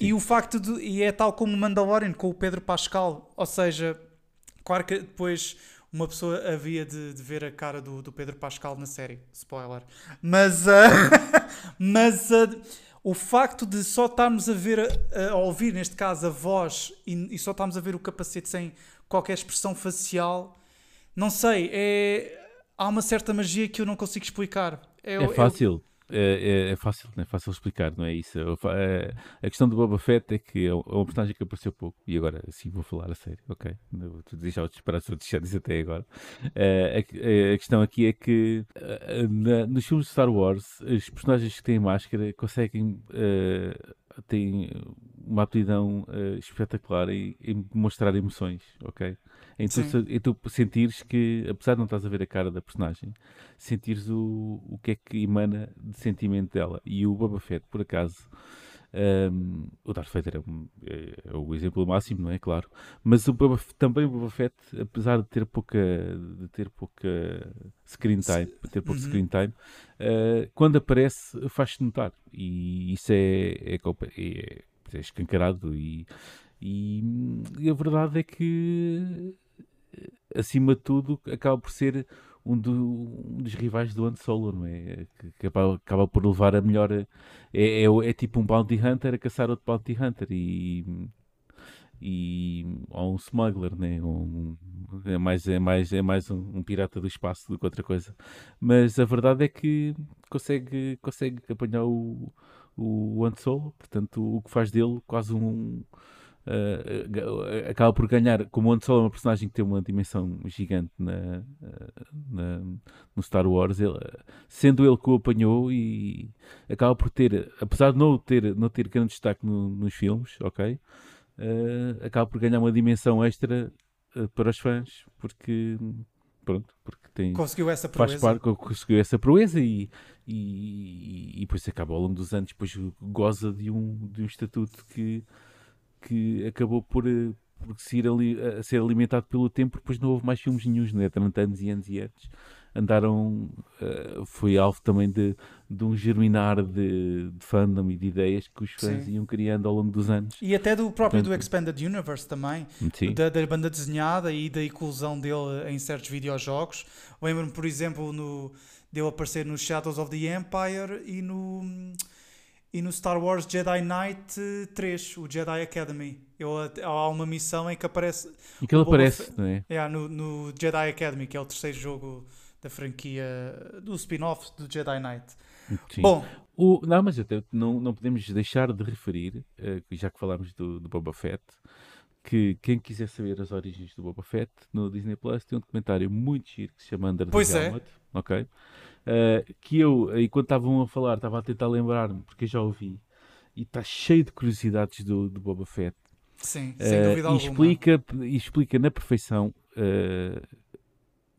E o facto de... E é tal como Mandalorian com o Pedro Pascal, ou seja, claro que depois uma pessoa havia de, de, ver a cara do, do Pedro Pascal na série. Spoiler. Mas, uh, mas uh, o facto de só estarmos a ver, a, a ouvir, neste caso, a voz e, e, só estarmos a ver o capacete sem qualquer expressão facial, não sei, é, há uma certa magia que eu não consigo explicar. É, é fácil. Eu, é, é, é, fácil, é fácil explicar, não é isso? É, a questão do Boba Fett é que é uma personagem que apareceu pouco, e agora sim vou falar a sério, ok? Vou deixar os esperar se deixar disso até agora. Uh, a, a, questão aqui é que uh, na, nos filmes de Star Wars, os personagens que têm máscara conseguem. Uh, têm uma aptidão espetacular em, em mostrar emoções, ok? Em tu, em tu sentires que, apesar de não estás a ver a cara da personagem, sentires o, o que é que emana de sentimento dela. E o Boba Fett, por acaso, um, o Darth Vader é, um, é, é, o exemplo máximo, não é? Claro. Mas o Boba, também o Boba Fett, apesar de ter pouca, de ter pouca screen time, ter pouco uhum. screen time, uh, quando aparece faz-se notar. E isso é, é, é, é escancarado e, e, e, a verdade é que acima de tudo, acaba por ser um, do, um dos rivais do Han Solo, não é? Que, que acaba, acaba, por levar a melhor. É, é, é, tipo um Bounty Hunter a caçar outro Bounty Hunter e. e ou um smuggler, né? Um, é mais, é mais, é mais um, um, pirata do espaço do que outra coisa. Mas a verdade é que consegue, consegue apanhar o, o Solo, portanto, o que faz dele quase um uh, acaba por ganhar, como o Han Solo é uma personagem que tem uma dimensão gigante na, na no Star Wars, ele, sendo ele que o apanhou e acaba por ter, apesar de não ter, não ter grande destaque no, nos filmes, ok? Uh, acaba por ganhar uma dimensão extra uh, para os fãs, porque pronto, porque tem conseguiu essa proeza, faz parte, conseguiu essa proeza e, e, e, depois acaba ao longo dos anos, depois goza de um, de um estatuto que que acabou por, eh, por ser, ali, a ser alimentado pelo tempo, depois não houve mais filmes nenhums, né? durante anos e anos e anos. Andaram, uh, foi alvo também de, de um germinar de, de fandom e de ideias que os fãs Sim. iam criando ao longo dos anos. E até do próprio Portanto, do Expanded Universe também, da, da, banda desenhada e da inclusão dele em certos videojogos. Lembro-me, por exemplo, no, dele aparecer no Shadows of the Empire e no e no Star Wars Jedi Knight 3, o Jedi Academy. Ele, há uma missão em que aparece. E que ele aparece, não é? É, no, no Jedi Academy, que é o terceiro jogo da franquia do spin-off do Jedi Knight. Sim. Bom. O, não, mas até não, não podemos deixar de referir, uh, já que falámos do, do Boba Fett, que quem quiser saber as origens do Boba Fett no Disney Plus tem um documentário muito giro que se chama Under pois the é. Helmet. Ok? Uh, que eu, enquanto estavam a falar, estava a tentar lembrar-me, porque eu já ouvi, e está cheio de curiosidades do, do Boba Fett. Sim, sem uh, dúvida e explica, e explica na perfeição uh,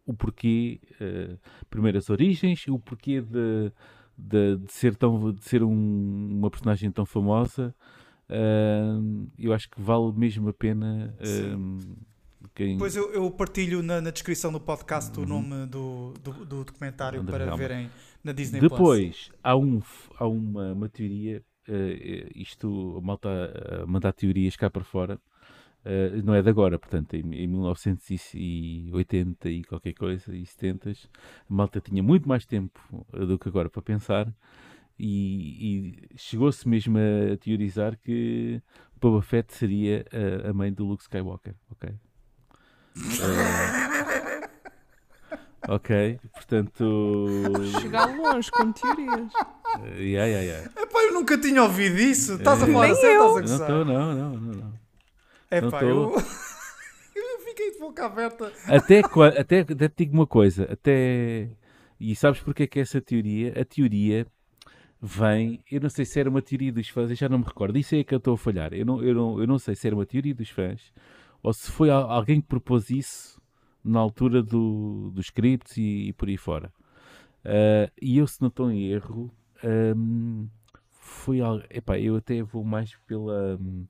o porquê, uh, primeiro as origens, o porquê de, de, de ser, tão, de ser um, uma personagem tão famosa. Uh, eu acho que vale mesmo a pena. Quem... Pois eu, eu partilho na, na, descrição do podcast uhum. o nome do, do, do documentário André para verem na Disney Depois, Plus. há, um, há uma, uma teoria, uh, isto, a malta a mandar teorias cá para fora, Uh, não é de agora, portanto, em, em 1980 e qualquer coisa, e 70, a malta tinha muito mais tempo do que agora para pensar e, e chegou-se mesmo a teorizar que Boba Fett seria a, a mãe do Luke Skywalker, ok? Uh, ok, portanto. Chegar longe com teorias. Uh, yeah, yeah, yeah. Epá, eu nunca tinha ouvido isso. Estás a falar assim, estás a gozar. Não, não, não, não, não. É pá, eu... eu fiquei de boca aberta. Até, até, até te digo uma coisa, até. E sabes porque é que é essa teoria? A teoria vem, eu não sei se era uma teoria dos fãs, eu já não me recordo, isso é que eu estou a falhar. Eu não, eu, não, eu não sei se era uma teoria dos fãs ou se foi alguém que propôs isso na altura do, dos scripts e, e por aí fora. Uh, e eu, se não estou em erro, um, foi algo. Epá, eu até vou mais pela. Um,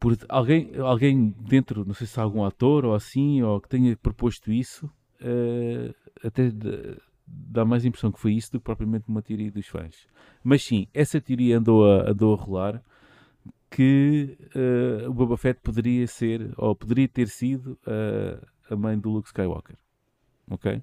por alguém, alguém dentro, não sei se há algum ator ou assim, ou que tenha proposto isso, uh, até dá mais impressão que foi isso do que propriamente uma teoria dos fãs. Mas sim, essa teoria andou a, andou a rolar que uh, o Boba Fett poderia ser, ou poderia ter sido, uh, a mãe do Luke Skywalker. Ok?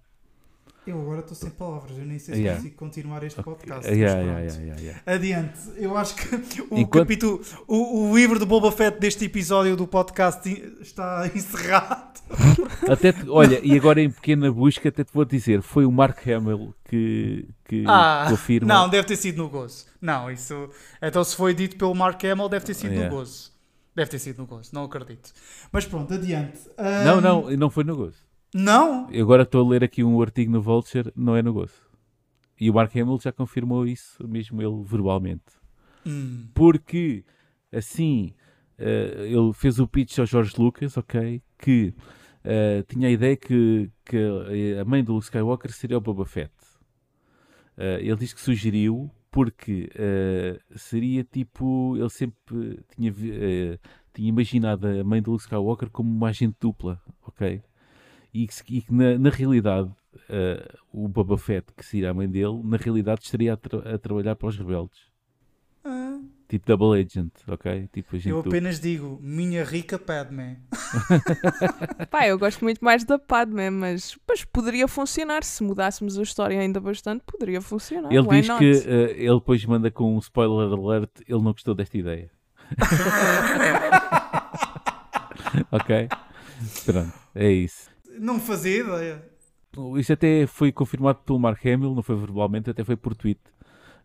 Eu agora estou sem palavras, eu nem sei se yeah. consigo continuar este podcast. Yeah, yeah, Adiante, eu acho que o Enquanto... capítulo, o, o, livro do Boba Fett deste episódio do podcast está encerrado. Até te, olha, e agora em pequena busca, até te vou dizer, foi o Mark Hamill que, que ah, confirma. Não, deve ter sido no gozo. Não, isso. Então, se foi dito pelo Mark Hamill, deve ter sido no gozo. Deve ter sido no gozo, não acredito. Mas pronto, adiante. Um... Não, não, não foi no gozo. Não? Eu agora estou a ler aqui um artigo no Vulture, não é no gozo. E o Mark Hamill já confirmou isso, mesmo ele verbalmente. Hum. Porque, assim, uh, ele fez o pitch ao George Lucas, ok? Que uh, tinha a ideia que, que a mãe do Luke Skywalker seria o Boba Fett. Uh, ele diz que sugeriu porque seria tipo. Ele sempre tinha, tinha imaginado a mãe do Luke Skywalker como uma agente dupla, ok? E que, e que na, na, realidade uh, o Boba Fett, que seria a mãe dele, na realidade estaria a, tra a trabalhar para os rebeldes. Ah. Tipo Double Agent, ok? Tipo eu apenas digo, minha rica Padme. Pá, eu gosto muito mais da Padme, mas, mas poderia funcionar se mudássemos a história ainda bastante, poderia funcionar. Ele Why diz not? que uh, ele depois manda com um spoiler alert, ele não gostou desta ideia. ok? Pronto, é isso. Não fazia ideia. Isso até foi confirmado pelo Mark Hamill, não foi verbalmente, até foi por tweet.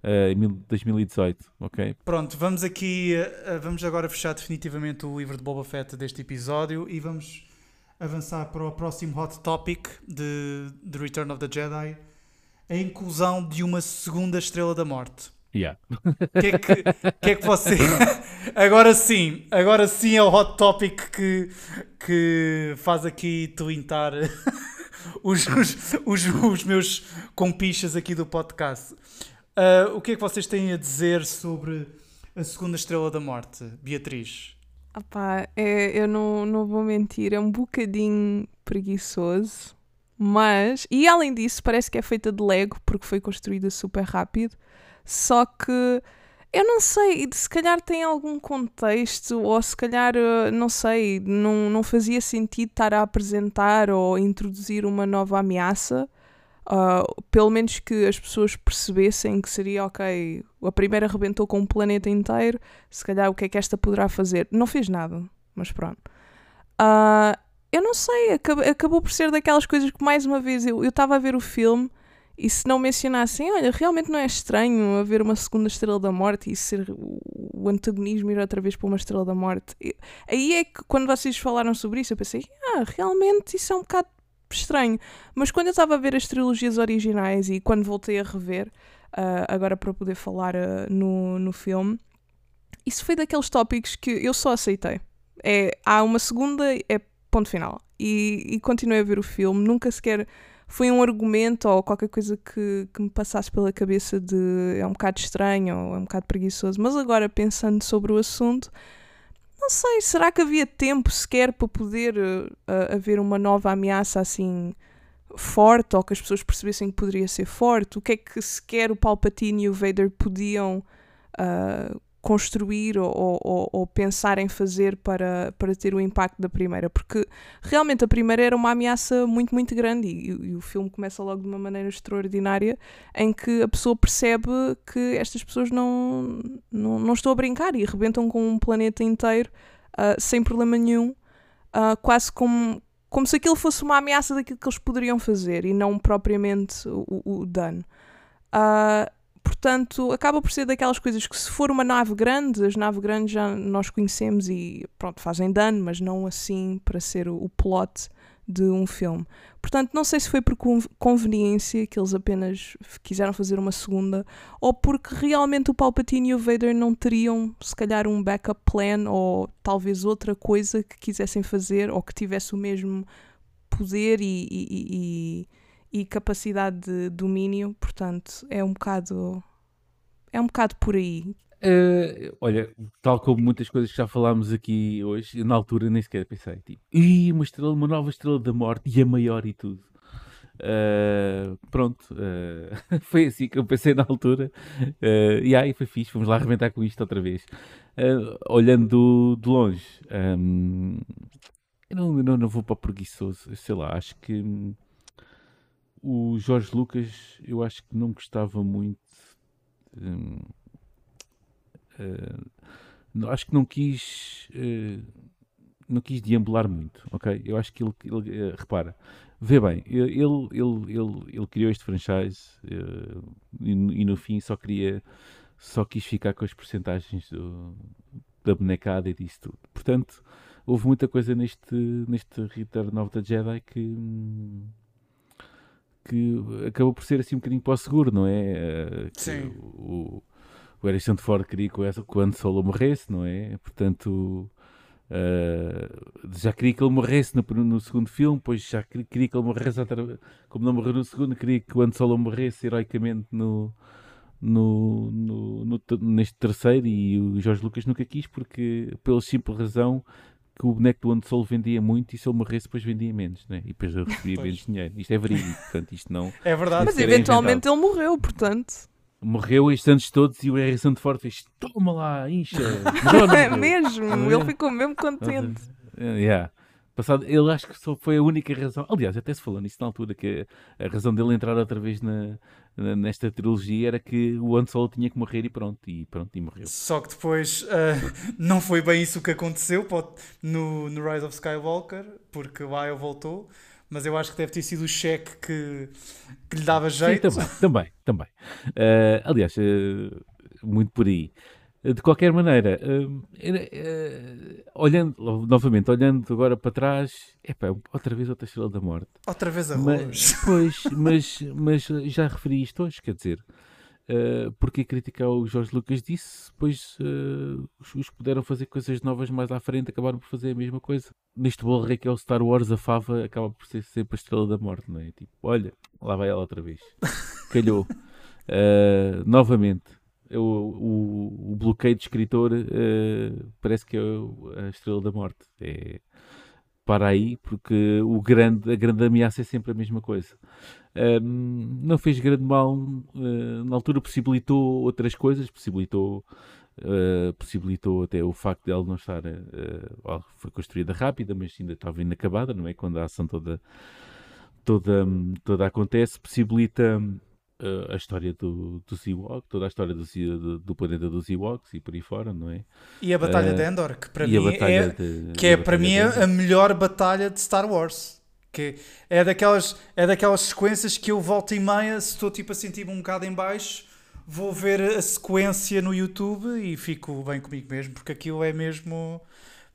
Uh, em 2018, ok? Pronto, vamos aqui, uh, vamos agora fechar definitivamente o livro de Boba Fett deste episódio e vamos avançar para o próximo hot topic de The Return of the Jedi, a inclusão de uma segunda estrela da morte. Yeah. que é que, que, é que você. agora sim, agora sim é o hot topic que, que faz aqui twintar os, os, os, os, meus compichas aqui do podcast. Uh, o que é que vocês têm a dizer sobre a segunda estrela da morte, Beatriz? Opá, é, eu não, não vou mentir, é um bocadinho preguiçoso, mas. E além disso, parece que é feita de Lego porque foi construída super rápido. Só que eu não sei, se calhar tem algum contexto, ou se calhar, eh, não sei, não, não fazia sentido estar a apresentar ou introduzir uma nova ameaça. Uh, pelo menos que as pessoas percebessem que seria ok, a primeira arrebentou com um planeta inteiro, se calhar o que é que esta poderá fazer? Não fez nada, mas pronto. Uh, eu não sei, acabou, acabou por ser daquelas coisas que mais uma vez eu estava a ver o filme e se não mencionassem, olha, realmente não é estranho haver uma segunda estrela da morte e ser o antagonismo ir outra vez para uma estrela da morte. E, aí é que quando vocês falaram sobre isso, eu pensei, ah, realmente isso é um bocado estranho. Mas quando eu estava a ver as trilogias originais e quando voltei a rever, uh, agora para poder falar uh, no, no filme, isso foi daqueles tópicos que eu só aceitei. É, há uma segunda, é ponto final. e, e continuei a ver o filme. Nunca sequer foi um argumento ou qualquer coisa que, que me passasse pela cabeça de é um bocado estranho ou é um bocado preguiçoso. Mas agora, pensando sobre o assunto, não sei, será que havia tempo sequer para poder uh, haver uma nova ameaça assim forte ou que as pessoas percebessem que poderia ser forte? O que é que sequer o Palpatine e o Vader podiam uh, construir ou, ou, ou, pensar em fazer para, para ter o impacto da primeira, porque realmente a primeira era uma ameaça muito, muito grande e, e, o filme começa logo de uma maneira extraordinária em que a pessoa percebe que estas pessoas não, não, não estão a brincar e arrebentam com um planeta inteiro uh, sem problema nenhum, uh, quase como, como se aquilo fosse uma ameaça daquilo que eles poderiam fazer e não propriamente o, o dano. Uh, Portanto, acaba por ser daquelas coisas que, se for uma nave grande, as naves grandes já nós conhecemos e pronto, fazem dano, mas não assim para ser o plot de um filme. Portanto, não sei se foi por conveniência que eles apenas quiseram fazer uma segunda ou porque realmente o Palpatine e o Vader não teriam, se calhar, um backup plan ou talvez outra coisa que quisessem fazer ou que tivesse o mesmo poder e, e, e e capacidade de domínio, portanto, é um bocado é um bocado por aí. Uh, olha, tal como muitas coisas que já falámos aqui hoje, na altura nem sequer pensei, tipo, uma estrela, uma nova estrela da morte e a maior e tudo. Uh, pronto, uh, foi assim que eu pensei na altura. Uh, e aí foi fixe, vamos lá arrebentar com isto outra vez. olhando de longe, um, eu não, não, não vou para preguiçoso, sei lá, acho que o Jorge Lucas, eu acho que não gostava muito. Uh, acho que não quis. Uh, não quis deambular muito, ok? Eu acho que ele, ele uh, repara, vê bem, ele, ele, ele, ele criou este franchise e, e, no fim só queria, só quis ficar com as porcentagens da bonecada e disso tudo. Portanto, houve muita coisa neste, neste Return of the Jedi que, hum, que acabou por ser assim um bocadinho para o seguro, não é? Eh, que Sim. O, o Harrison Ford queria que o Han Solo morresse, não é? Portanto, uh, já queria que ele morresse no, no, segundo filme, depois já queria, queria que ele morresse, como não morreu no segundo, queria que o Han Solo morresse heroicamente no, no, no, no, neste terceiro e o Jorge Lucas nunca quis porque, pela simples razão que o boneco do Han Solo vendia muito e se ele morresse depois vendia menos, né? E depois eu recebia menos dinheiro. Isto é verídico, portanto, isto não. É verdade. Mas eventualmente ele morreu, portanto. Morreu estes anos todos e o Harrison Ford fez toma lá, incha. é mesmo, ele ficou mesmo contente. Uh, yeah. Passado, ele acho que só foi a única razão. Aliás, até se falou nisso na altura, que a, razão dele entrar outra vez na, nesta trilogia era que o Han Solo tinha que morrer e pronto, e pronto, e morreu. Só que depois uh, não foi bem isso que aconteceu no, no Rise of Skywalker, porque o Aya voltou, mas eu acho que deve ter sido o cheque que, que lhe dava jeito. Sim, também, também, também. Uh, aliás, uh, muito por aí. De qualquer maneira, uh, uh, olhando novamente, olhando agora para trás, epá, outra vez outra estrela da morte. Outra vez a mas, Pois, mas, mas já referi isto hoje, quer dizer, uh, porque criticar o Jorge Lucas disse, pois uh, os, os puderam fazer coisas novas mais à frente, acabaram por fazer a mesma coisa. Neste bolo rei que é o Star Wars, a Fava acaba por ser sempre a estrela da morte, não é? Tipo, olha, lá vai ela outra vez. Calhou. Uh, novamente o, o, o, bloqueio de escritor uh, parece que é a estrela da morte. É, para aí, porque o grande, a grande ameaça é sempre a mesma coisa. Um, não fez grande mal, uh, na altura possibilitou outras coisas, possibilitou, uh, possibilitou até o facto de ela não estar, uh, foi construída rápida, mas ainda estava inacabada, não é? Quando a ação toda, toda, toda acontece, possibilita uh, a história do, do Ewok, toda a história do, do, do, planeta dos Ewoks e por aí fora, não é? E a Batalha uh, de Endor, que para mim é, de, que é para mim é a melhor batalha de Star Wars. Que é daquelas, é daquelas sequências que eu volto e meia, se estou tipo a sentir-me um bocado em baixo, vou ver a sequência no YouTube e fico bem comigo mesmo, porque aquilo é mesmo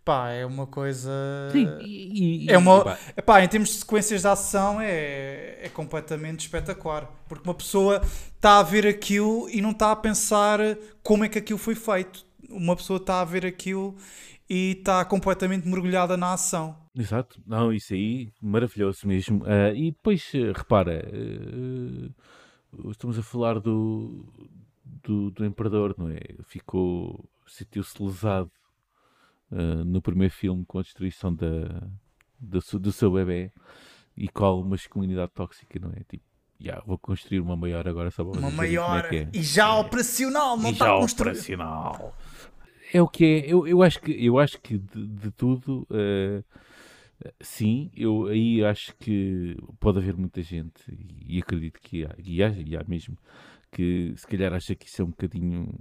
Pá, é uma coisa. Sim, e, e é uma. E, pá. em termos de sequências de ação, é, é completamente espetacular. Porque uma pessoa está a ver aquilo e não está a pensar como é que aquilo foi feito. Uma pessoa está a ver aquilo e está completamente mergulhada na ação. Exato, não, isso aí, maravilhoso mesmo. Uh, e depois, uh, repara, uh, estamos a falar do, do, do, Imperador, não é? Ficou, sentiu-se lesado no primeiro filme com a destruição da, do, do seu bebê e com uma masculinidade tóxica, não é? Tipo, yeah, vou construir uma maior agora só para Uma é maior é é. e já é. operacional, não e está já operacional. É o que é, eu, eu, acho, que, eu acho que de, de tudo. Uh, Sim, eu aí acho que pode haver muita gente, e acredito que há, e há, e há mesmo, que se calhar acha que isso é um bocadinho.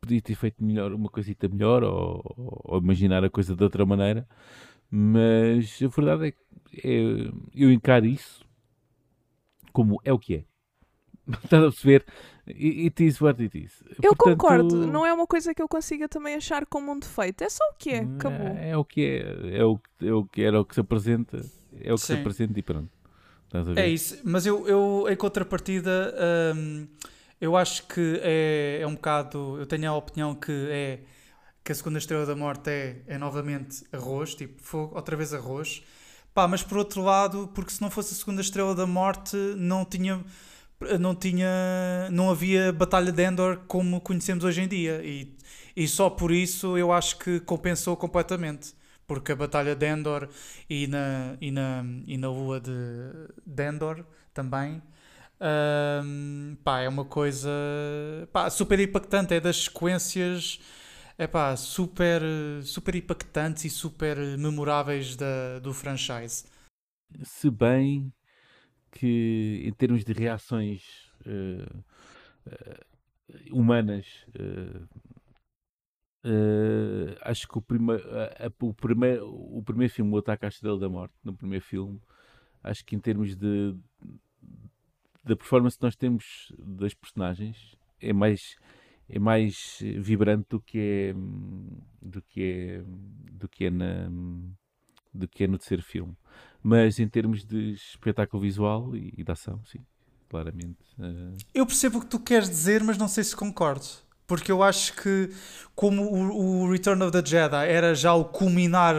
É, podia ter feito melhor, uma coisita melhor, ou, ou, imaginar a coisa de outra maneira, mas a verdade é que é, eu encaro isso como é o que é. Estás a perceber? It is what it is. Eu Portanto, concordo, não é uma coisa que eu consiga também achar como um defeito, é só o que é, acabou. É, é o que é, é o, é o que era o que se apresenta, é o que Sim. se apresenta e pronto. É isso, mas eu, eu em contrapartida, hum, eu acho que é, é um bocado. Eu tenho a opinião que é que a segunda estrela da morte é, é novamente arroz, tipo fogo, outra vez arroz. Pá, mas por outro lado, porque se não fosse a segunda estrela da morte, não tinha não tinha não havia batalha de Endor como conhecemos hoje em dia e, e só por isso eu acho que compensou completamente porque a batalha de Endor e na e na, e na lua de, de Endor também um, pá, é uma coisa pá, super impactante é das sequências é pá, super super impactantes e super memoráveis da, do franchise. Se bem que, em termos de reações uh, uh, humanas, uh, acho que o, prime o, primeiro, o primeiro filme, O Ataque à Estrela da Morte, no primeiro filme, acho que em termos de da performance que nós temos das personagens é mais é mais vibrante do que é do que é do que é na do que é no terceiro filme mas em termos de espetáculo visual e, e de ação, sim, claramente. Uh... Eu percebo o que tu queres dizer, mas não sei se concordo. Porque eu acho que, como o, o Return of the Jedi era já o culminar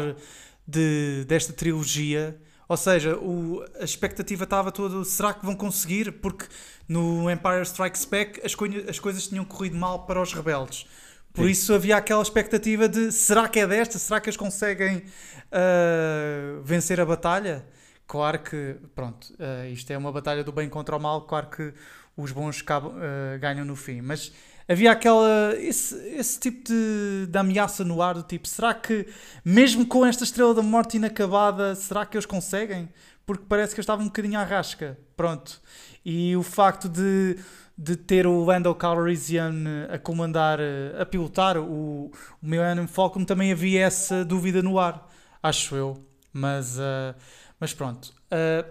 de, desta trilogia, ou seja, o, a expectativa estava toda: será que vão conseguir? Porque no Empire Strikes Back as, co as coisas tinham corrido mal para os rebeldes. Por Sim. isso havia aquela expectativa de será que é desta? Será que eles conseguem uh, vencer a batalha? Claro que, pronto, uh, isto é uma batalha do bem contra o mal, claro que os bons uh, ganham no fim, mas havia aquela, esse, esse tipo de, de ameaça no ar, do tipo, será que mesmo com esta estrela da morte inacabada, será que eles conseguem? Porque parece que eu estava um bocadinho à rasca, pronto. E o facto de de ter o Lando Calrissian a comandar, a pilotar o, o Millennium Falcon, também havia essa dúvida no ar, acho eu. Mas, uh, mas pronto. Uh,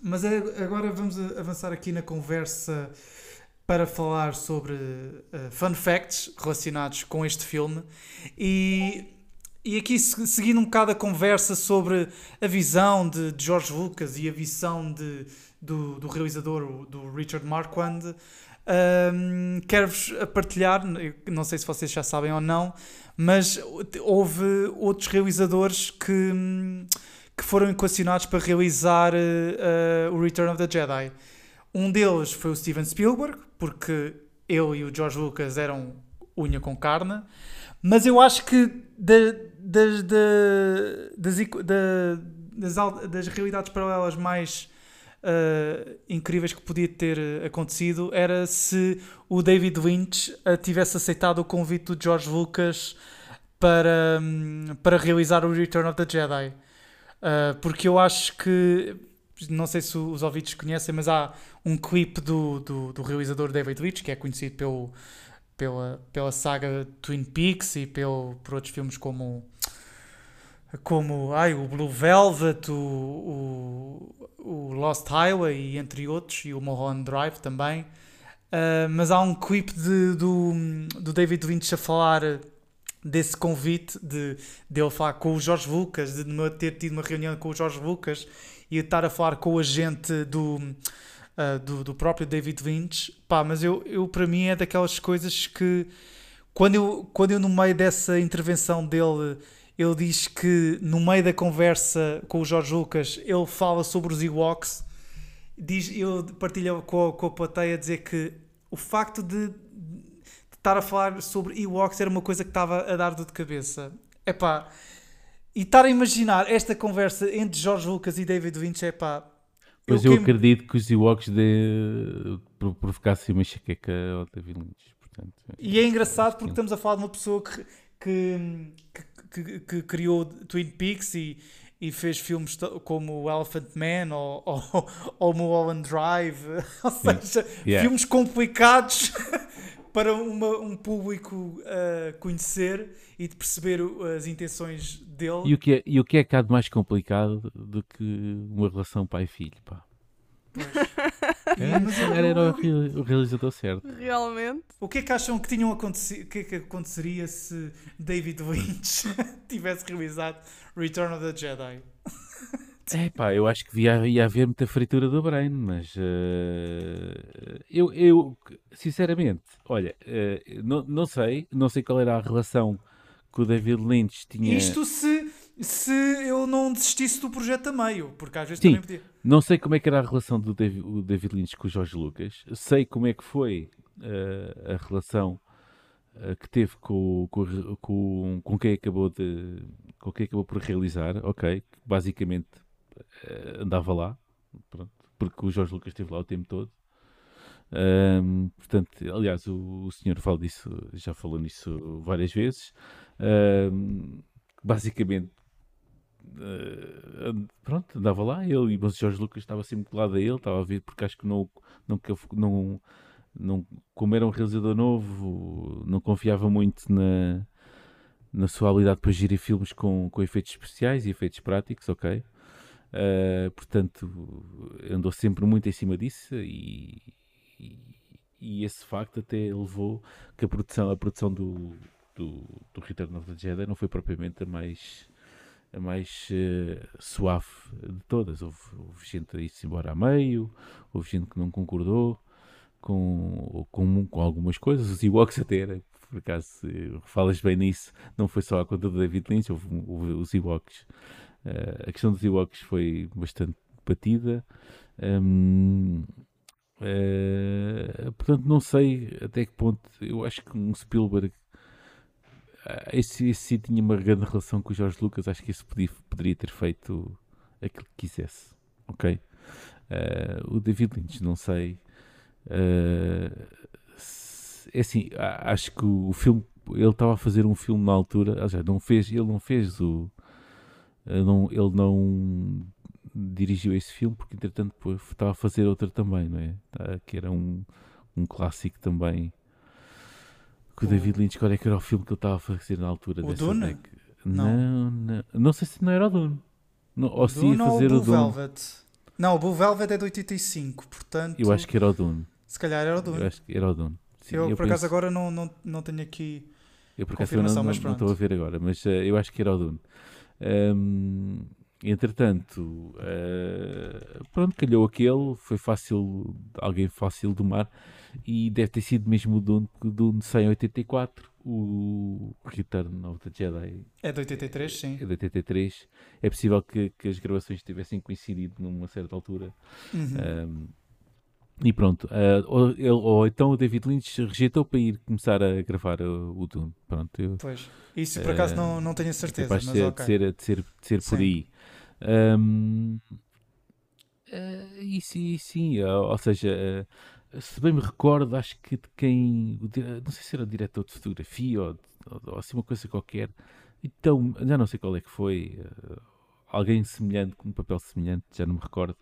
mas agora vamos avançar aqui na conversa para falar sobre uh, fun facts relacionados com este filme. E, e aqui seguindo um bocado a conversa sobre a visão de, de George Lucas e a visão de, do, do realizador, do Richard Marquand, um, quero-vos partilhar, não sei se vocês já sabem ou não, mas houve outros realizadores que, que foram equacionados para realizar uh, o Return of the Jedi. Um deles foi o Steven Spielberg, porque ele e o George Lucas eram unha com carne, mas eu acho que das, das, das, das, das realidades paralelas mais uh, incríveis que podia ter acontecido era se o David Lynch tivesse aceitado o convite do George Lucas para, um, para realizar o Return of the Jedi. Uh, porque eu acho que, não sei se os ouvintes conhecem, mas há um clipe do, do, do realizador David Lynch, que é conhecido pelo, pela, pela saga Twin Peaks e pelo, por outros filmes como como ai, o Blue Velvet, o, o, o, Lost Highway, entre outros, e o Mulholland Drive também. Uh, mas há um clipe de, do, do David Lynch a falar desse convite de, de ele falar com o Jorge Lucas, de ter tido uma reunião com o Jorge Lucas e estar a falar com o agente do, uh, do, do, próprio David Lynch. Pá, mas eu, eu para mim é daquelas coisas que quando eu, quando eu no meio dessa intervenção dele ele diz que no meio da conversa com o Jorge Lucas ele fala sobre os Ewoks. Diz, ele partilha com, com a plateia a dizer que o facto de, de estar a falar sobre Ewoks era uma coisa que estava a dar dor de cabeça. Epá, e estar a imaginar esta conversa entre Jorge Lucas e David Lynch, epá, Pois eu, eu acredito que os Ewoks de... provocassem uma chaqueca ao David Lynch. Portanto, e é engraçado porque estamos a falar de uma pessoa que, que, que, que criou Twin Peaks e, e fez filmes como Elephant Man ou, ou, ou Mulholland Drive, ou seja, yeah. filmes complicados para uma, um público uh, conhecer e de perceber as intenções dele. E o que é, e o que é cada mais complicado do que uma relação pai-filho, pá? É, era, era o, realizador certo. Realmente. O que é que acham que tinham acontecido? O que é que aconteceria se David Lynch tivesse realizado Return of the Jedi? É pá, eu acho que ia, ia haver muita fritura do Brain, mas uh, eu, eu, sinceramente, olha, uh, não, não sei, não sei qual era a relação que o David Lynch tinha. Isto se, se eu não desistisse do projeto a meio, porque às vezes Sim, também podia. Não sei como é que era a relação do David, o David Lynch com o Jorge Lucas, sei como é que foi uh, a relação uh, que teve com, com, com, com quem acabou de com quem acabou por realizar, ok, basicamente uh, andava lá, pronto, porque o Jorge Lucas esteve lá o tempo todo. Um, portanto, aliás, o, o senhor fala disso, já falou nisso várias vezes. Um, basicamente, uh, pronto, andava lá, ele e o Jorge Lucas estava sempre colado a ele, estava a ver, porque acho que não, não, não, não, como era um realizador novo, não confiava muito na, na sua habilidade para gerir filmes com, com efeitos especiais e efeitos práticos, ok? Uh, portanto, andou sempre muito em cima disso e, e, e, esse facto até levou que a produção, a produção do, do, do Return of the Jedi não foi propriamente a mais a mais uh, suave de todas. Houve, houve gente a ir-se embora a meio, houve gente que não concordou com, com, com algumas coisas. Os Ewoks até era, por acaso, falas bem nisso, não foi só a conta do David Lynch, houve, houve os Ewoks. Uh, a questão dos Ewoks foi bastante batida. Um, uh, portanto, não sei até que ponto. Eu acho que um Spielberg ah, esse, esse sim tinha uma grande relação com o Jorge Lucas. Acho que isso podia, poderia ter feito aquilo que quisesse. Ok? Uh, o David Lynch, não sei. Uh, é assim, acho que o filme. Ele estava a fazer um filme na altura. Já não fez, ele não fez o. Não, ele não dirigiu esse filme porque, entretanto, estava a fazer outra também, não é? Tá, que era um, um clássico também com o David Lynch, qual é que era o filme que ele estava a fazer na altura o dessa Dune? Deck? Não. não, não. sei se não era o Dune. Não, ou se ia fazer ou o Dune. Velvet? Não, o Blue Velvet é de 85, portanto... Eu acho que era o Dune. Se calhar era o Dune. Eu acho que era o Dune. Sim, eu, eu, por penso... acaso, agora não, não, não tenho aqui eu, por acaso, não, não, não, estou a ver agora, mas uh, eu acho que era o Dune. Um, entretanto, uh, pronto, calhou aquele, foi fácil, alguém fácil do mar e deve ter sido mesmo o Dune, o Dune 184, o Return of the Jedi. É de 83, sim. É de 83. É possível que, que as gravações tivessem coincidido numa certa altura. Uhum. Um, e pronto, uh, ou, ele, ou, então o David Lynch rejeitou para ir começar a gravar o, o Dune. Pronto, eu, pois, isso por acaso uh, não, não tenho certeza. Mas de, okay. de ser, de ser, de ser por aí. Um, uh, e sim, sim, ou seja, se bem me recordo, acho que de quem. Não sei se era diretor de fotografia ou, ou, ou assim uma coisa qualquer. Então, já não sei qual é que foi. Uh, alguém semelhante, com um papel semelhante, já não me recordo.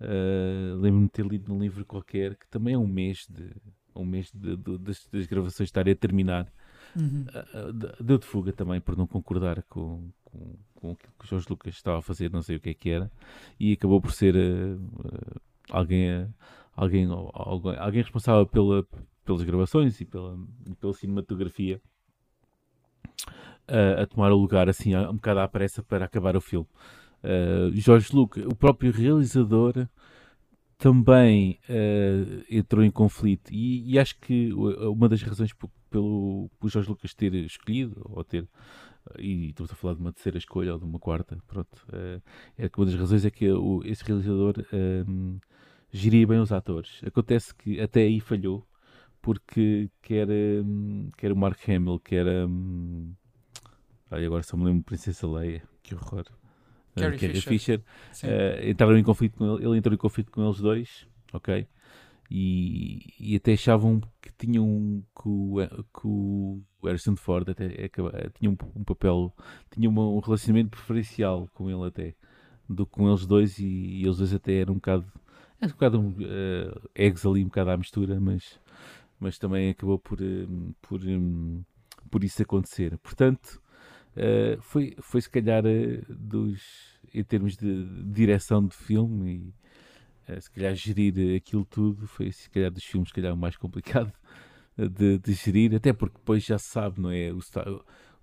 Uh, Lembro-me de ter lido num livro qualquer que também é um mês de. Um mês de, de, das, das, gravações estarem a terminar. Uhum. Uh, deu de fuga também por não concordar com, com, com aquilo que o Jorge Lucas estava a fazer, não sei o que é que era, e acabou por ser alguém a alguém, alguém, alguém responsável pela, pelas gravações e pela, pela cinematografia uh, a tomar o lugar assim um bocado à pressa para acabar o filme. Uh, Jorge Lucas, o próprio realizador, também uh, entrou em conflito e, e, acho que uma das razões pelo, pelo Jorge Lucas ter escolhido ou ter e estamos a falar de uma terceira escolha ou de uma quarta, pronto. Uh, é que uma das razões é que o, esse realizador um, geria bem os atores. Acontece que até aí falhou, porque quer, um, quer o Mark Hamill, quer. Um, ai, agora só me lembro Princesa Leia, que horror. Carrie, uh, Carrie Fisher, Fisher uh, entraram em conflito com ele, ele entrou em conflito com eles dois, ok? E, e até achavam que tinham que o, que o Harrison Ford até tinha um, um papel, tinha uma, um relacionamento preferencial com ele até do com eles dois e, e eles dois até eram um bocado, é um bocado uh, eggs ali um bocado à mistura, mas, mas também acabou por, um, por, um, por isso acontecer. Portanto, uh, foi, foi se calhar uh, dos, em termos de direção de filme e se calhar gerir aquilo tudo foi se calhar dos filmes se calhar o mais complicado de, de gerir, até porque depois já se sabe, não é? O Star,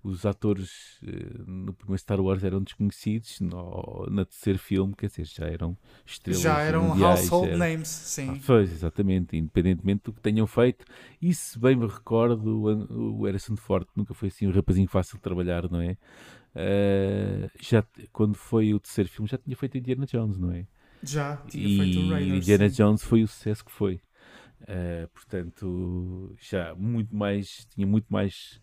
os atores eh, no primeiro Star Wars eram desconhecidos, no, no terceiro filme, quer dizer, já eram estrelas. Já eram mundiais, household era... names, sim. Ah, pois, exatamente, independentemente do que tenham feito. E se bem me recordo, o Harrison Ford nunca foi assim um rapazinho fácil de trabalhar, não é? Uh, já, quando foi o terceiro filme, já tinha feito Indiana Jones, não é? Já, tinha e feito o Raiders. Indiana sim. Jones foi o sucesso que foi. Uh, portanto, já muito mais, tinha muito mais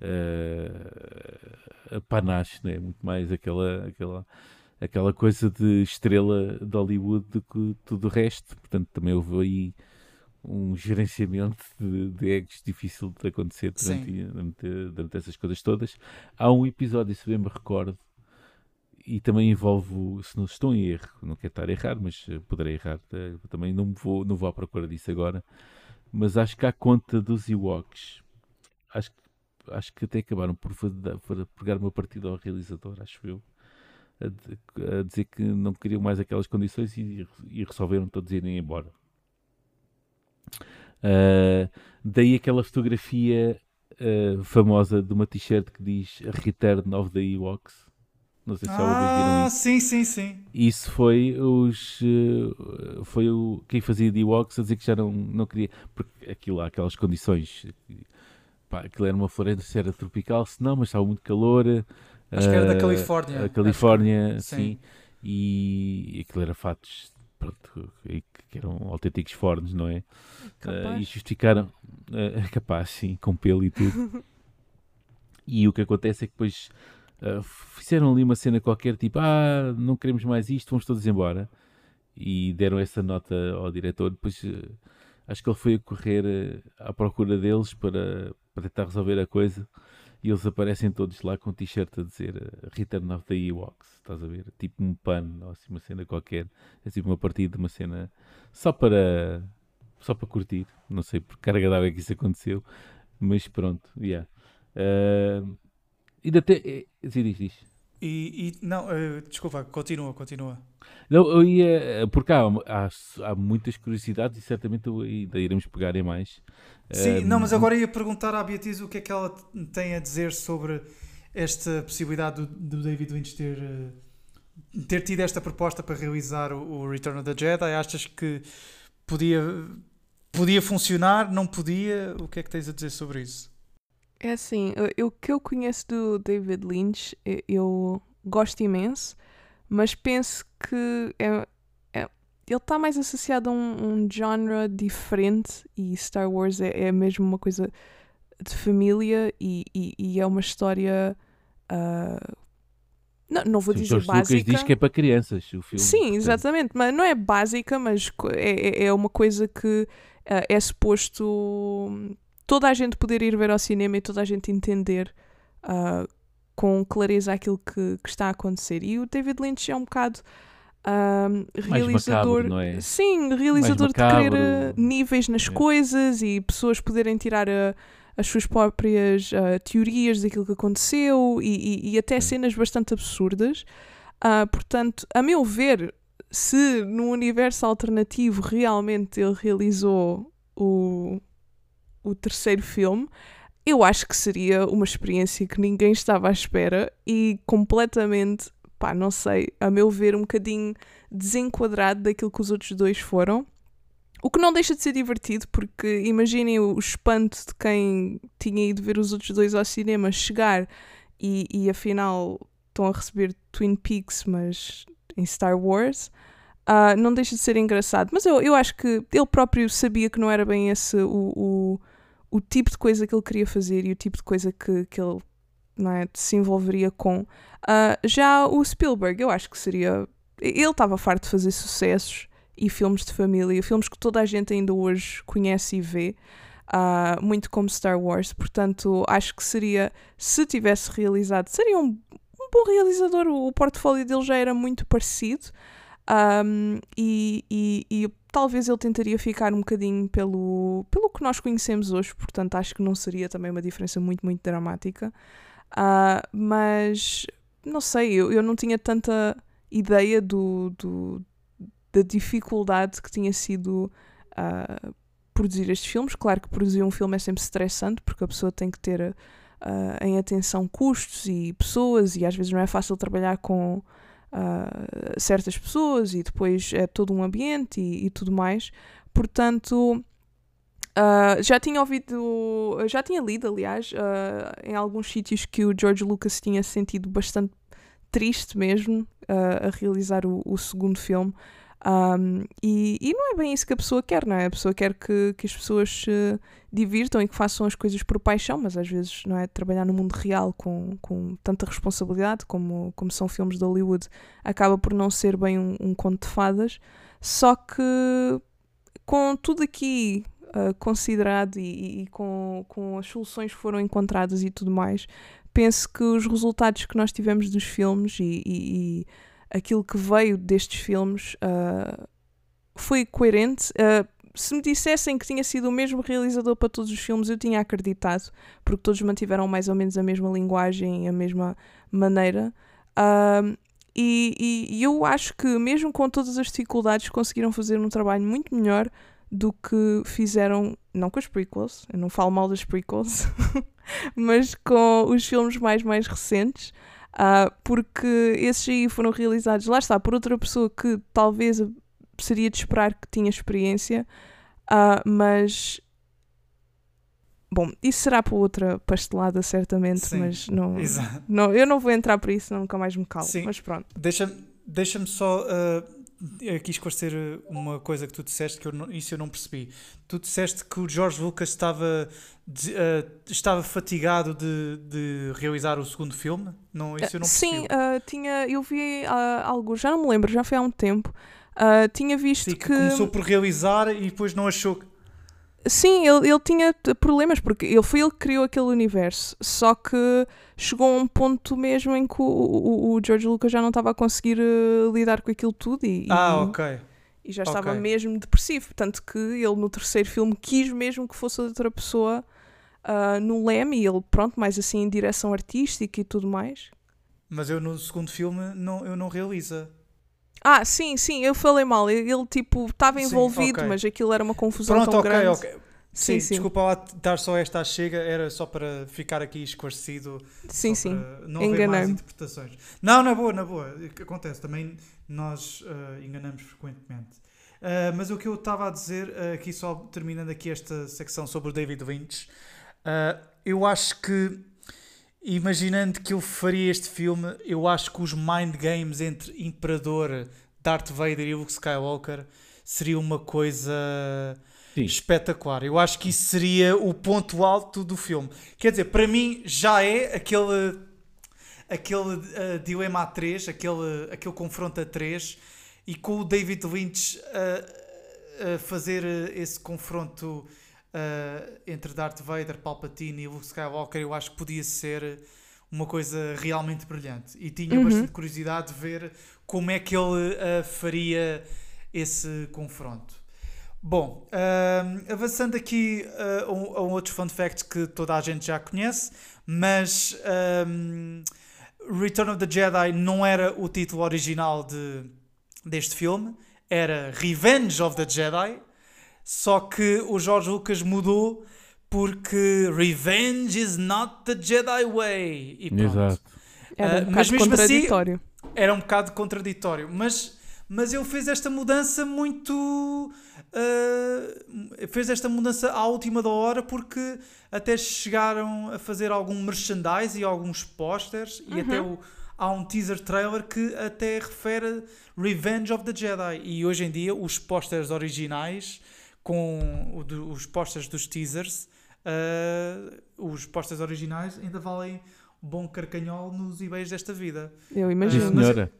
uh, panache, né? muito mais aquela, aquela, aquela coisa de estrela de Hollywood do que tudo o resto. Portanto, também houve aí um gerenciamento de, de egos difícil de acontecer durante, durante, durante, essas coisas todas. Há um episódio, se bem me recordo, e também envolve, se não estou em erro, não quero estar a errar, mas eh, poderei errar, eh, também não vou, não vou à procura disso agora, mas acho que há conta dos Ewoks, acho, acho que até acabaram por, por pegar uma partida ao realizador, acho eu, a, a, dizer que não queriam mais aquelas condições e, e resolveram todos irem embora. Uh, daí aquela fotografia uh, famosa de uma t-shirt que diz Return of the Ewoks não sei se já ouviram ah, isso. sim, sim, sim. Isso foi os. Uh, foi o, quem fazia de Ewoks a dizer que já não, não queria. Porque aquilo aquelas condições. Pá, aquilo era uma floresta, era tropical, se não, mas estava muito calor. Acho uh, que era da eh, Califórnia. A Califórnia, que, sim. sim. E, e aquilo era fatos pronto, que eram autênticos fornos, não é? Uh, e justificaram. Uh, capaz, sim, com pelo e tudo. e o que acontece é que depois Uh, fizeram ali uma cena qualquer, tipo, ah, não queremos mais isto, vamos todos embora. E deram essa nota ao diretor. Depois uh, acho que ele foi a correr uh, à procura deles para, para tentar resolver a coisa. E eles aparecem todos lá com t-shirt a dizer Return of the Ewoks, estás a ver? Tipo um pano, assim, uma cena qualquer. É tipo uma partida, uma cena só para só para curtir. Não sei por carga d'água é que isso aconteceu, mas pronto, yeah. Ainda tem. Eh, diz, diz. E, e não, uh, desculpa, continua, continua. Não, eu ia. Eh, porque há, há, muitas curiosidades e certamente ainda iremos pegar em mais. Sim, não, mas agora ia perguntar à Beatriz o que é que ela tem a dizer sobre esta possibilidade do, do David Lynch ter, ter tido esta proposta para realizar o, o Return of the Jedi. Achas que podia, podia funcionar? Não podia? O que é que tens a dizer sobre isso? É assim, o que eu conheço do David Lynch, eu gosto imenso, mas penso que é, é ele está mais associado a um, um genre diferente e Star Wars é, é mesmo uma coisa de família e, e, e é uma história. Uh, não, não vou Sim, dizer George básica. Lucas diz que é para crianças o filme. Sim, portanto. exatamente, mas não é básica, mas é, é, é uma coisa que uh, é suposto toda a gente poder ir ver ao cinema e toda a gente entender uh, com clareza aquilo que, que, está a acontecer. E o David Lynch é um bocado uh, realizador. Macabro, é? Sim, realizador de querer uh, níveis nas é. coisas e pessoas poderem tirar a, as suas próprias teorias daquilo que aconteceu e, e, e até é. cenas bastante absurdas. portanto, a meu ver, se no universo alternativo realmente ele realizou o, o terceiro filme, eu acho que seria uma experiência que ninguém estava à espera e completamente, pá, não sei, a meu ver, um bocadinho desenquadrado daquilo que os outros dois foram. O que não deixa de ser divertido, porque imaginem o espanto de quem tinha ido ver os outros dois ao cinema chegar e, e afinal estão a receber Twin Peaks, mas em Star Wars. Uh, não deixa de ser engraçado, mas eu, eu acho que ele próprio sabia que não era bem esse o, o, o tipo de coisa que ele queria fazer e o tipo de coisa que, que ele é, se envolveria com. Uh, já o Spielberg, eu acho que seria. Ele estava farto de fazer sucessos e filmes de família, filmes que toda a gente ainda hoje conhece e vê, uh, muito como Star Wars. Portanto, acho que seria, se tivesse realizado, seria um, um bom realizador. O portfólio dele já era muito parecido. Um, e, e, e, talvez ele tentaria ficar um bocadinho pelo, pelo que nós conhecemos hoje, portanto acho que não seria também uma diferença muito, muito dramática. Uh, mas não sei, eu, eu não tinha tanta ideia do, do da dificuldade que tinha sido uh, produzir estes filmes. Claro que produzir um filme é sempre estressante porque a pessoa tem que ter uh, em atenção custos e pessoas, e às vezes não é fácil trabalhar com uh, certas pessoas e depois é todo um ambiente e, e tudo mais. Portanto, uh, já tinha ouvido, já tinha lido, aliás, uh, em alguns sítios que o George Lucas tinha sentido bastante triste mesmo a realizar o, o segundo filme um, e, e, não é bem isso que a pessoa quer, não é? A pessoa quer que, que as pessoas se divirtam e que façam as coisas por paixão, mas às vezes não é? Trabalhar no mundo real com, com tanta responsabilidade como, como são filmes de Hollywood acaba por não ser bem um, um conto de fadas. Só que com tudo aqui uh, considerado e, e, com, com as soluções que foram encontradas e tudo mais, penso que os resultados que nós tivemos dos filmes e, e aquilo que veio destes filmes uh, foi coerente. Uh, se me dissessem que tinha sido o mesmo realizador para todos os filmes, eu tinha acreditado, porque todos mantiveram mais ou menos a mesma linguagem, a mesma maneira. Uh, e, e, eu acho que, mesmo com todas as dificuldades, conseguiram fazer um trabalho muito melhor do que fizeram, não com as prequels, eu não falo mal das prequels, mas com os filmes mais, mais recentes. Uh, porque esses aí foram realizados, lá está, por outra pessoa que talvez seria de esperar que tinha experiência, uh, mas Bom, isso será para outra pastelada, certamente, Sim, mas não, não, eu não vou entrar por isso, nunca mais me calo. Sim. Mas pronto. Deixa-me deixa só uh, aqui esclarecer uma coisa que tu disseste, que eu não, isso eu não percebi. Tu disseste que o George Lucas estava de, uh, estava fatigado de, de realizar o segundo filme? Não, isso eu não Sim, uh, tinha, eu vi uh, algo, já não me lembro, já foi há um tempo. tinha visto Sim, que, que. Começou por realizar e depois não achou que. Sim, ele, ele tinha problemas, porque ele foi ele que criou aquele universo. Só que chegou a um ponto mesmo em que o, o, o George Lucas já não estava a conseguir lidar com aquilo tudo. E, ah, e... ok e já estava okay. mesmo depressivo. Tanto que ele no terceiro filme quis mesmo que fosse outra pessoa uh, no leme e ele, pronto, mais assim em direção artística e tudo mais. Mas eu no segundo filme não, eu não realiza. Ah, sim, sim, eu falei mal. Ele, tipo estava envolvido, sim, okay. mas aquilo era uma confusão Pronto, tão okay, grande. Ok, Sim, sim, desculpa lá dar só esta chega, era só para ficar aqui esclarecido. Sim, sim. Não haver mais interpretações. Não, na boa, na boa. Acontece, também nós uh, enganamos frequentemente. Uh, mas o que eu estava a dizer, uh, aqui só terminando aqui esta secção sobre o David Lynch, Uh, eu acho que, imaginando que eu faria este filme, eu acho que os mind games entre Imperador, Darth Vader e Luke Skywalker seria uma coisa Sim. espetacular. Eu acho que isso seria o ponto alto do filme. Quer dizer, para mim já é aquele aquele uh, dilema a 3, aquele, aquele confronto a 3 e com o David Lynch a uh, fazer esse confronto uh, entre Darth Vader, Palpatine e Luke Skywalker, eu acho que podia ser uma coisa realmente brilhante. E tinha uhum. bastante curiosidade de ver como é que ele uh, faria esse confronto. Bom, uh, avançando aqui uh, a, um, outros fun facts que toda a gente já conhece, mas um, Return of the Jedi não era o título original de, deste filme, era Revenge of the Jedi, só que o George Lucas mudou porque Revenge is not the Jedi way. E pronto. Exato. Era um uh, mas mesmo assim, contraditório. Assim, era um bocado contraditório. Mas, mas ele fez esta mudança muito. Uh, fez esta mudança à última da hora porque até chegaram a fazer algum merchandise e alguns posters uhum. e até o, há um teaser trailer que até refere Revenge of the Jedi e hoje em dia os posters originais com os posters dos teasers uh, os posters originais ainda valem bom carcanhol nos eBays desta vida. Eu imagino. Uh, senhora.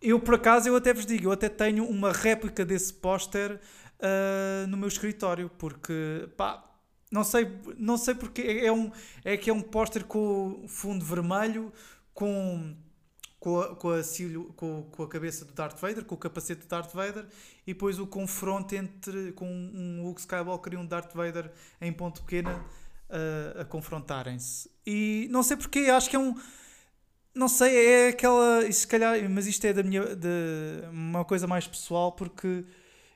eu, por acaso, eu até vos digo, eu até tenho uma réplica desse póster uh, no meu escritório, porque, pá, não sei, não sei porque é, um, é que é um póster com fundo vermelho, com com a, com, a com, com, a cabeça do Darth Vader, com o capacete do Darth Vader, e depois o confronto entre com um Luke Skywalker e um Darth Vader em ponto pequena uh, a confrontarem-se. E não sei porque, acho que é um. Não sei, é aquela. Se calhar, mas isto é da minha, de uma coisa mais pessoal, porque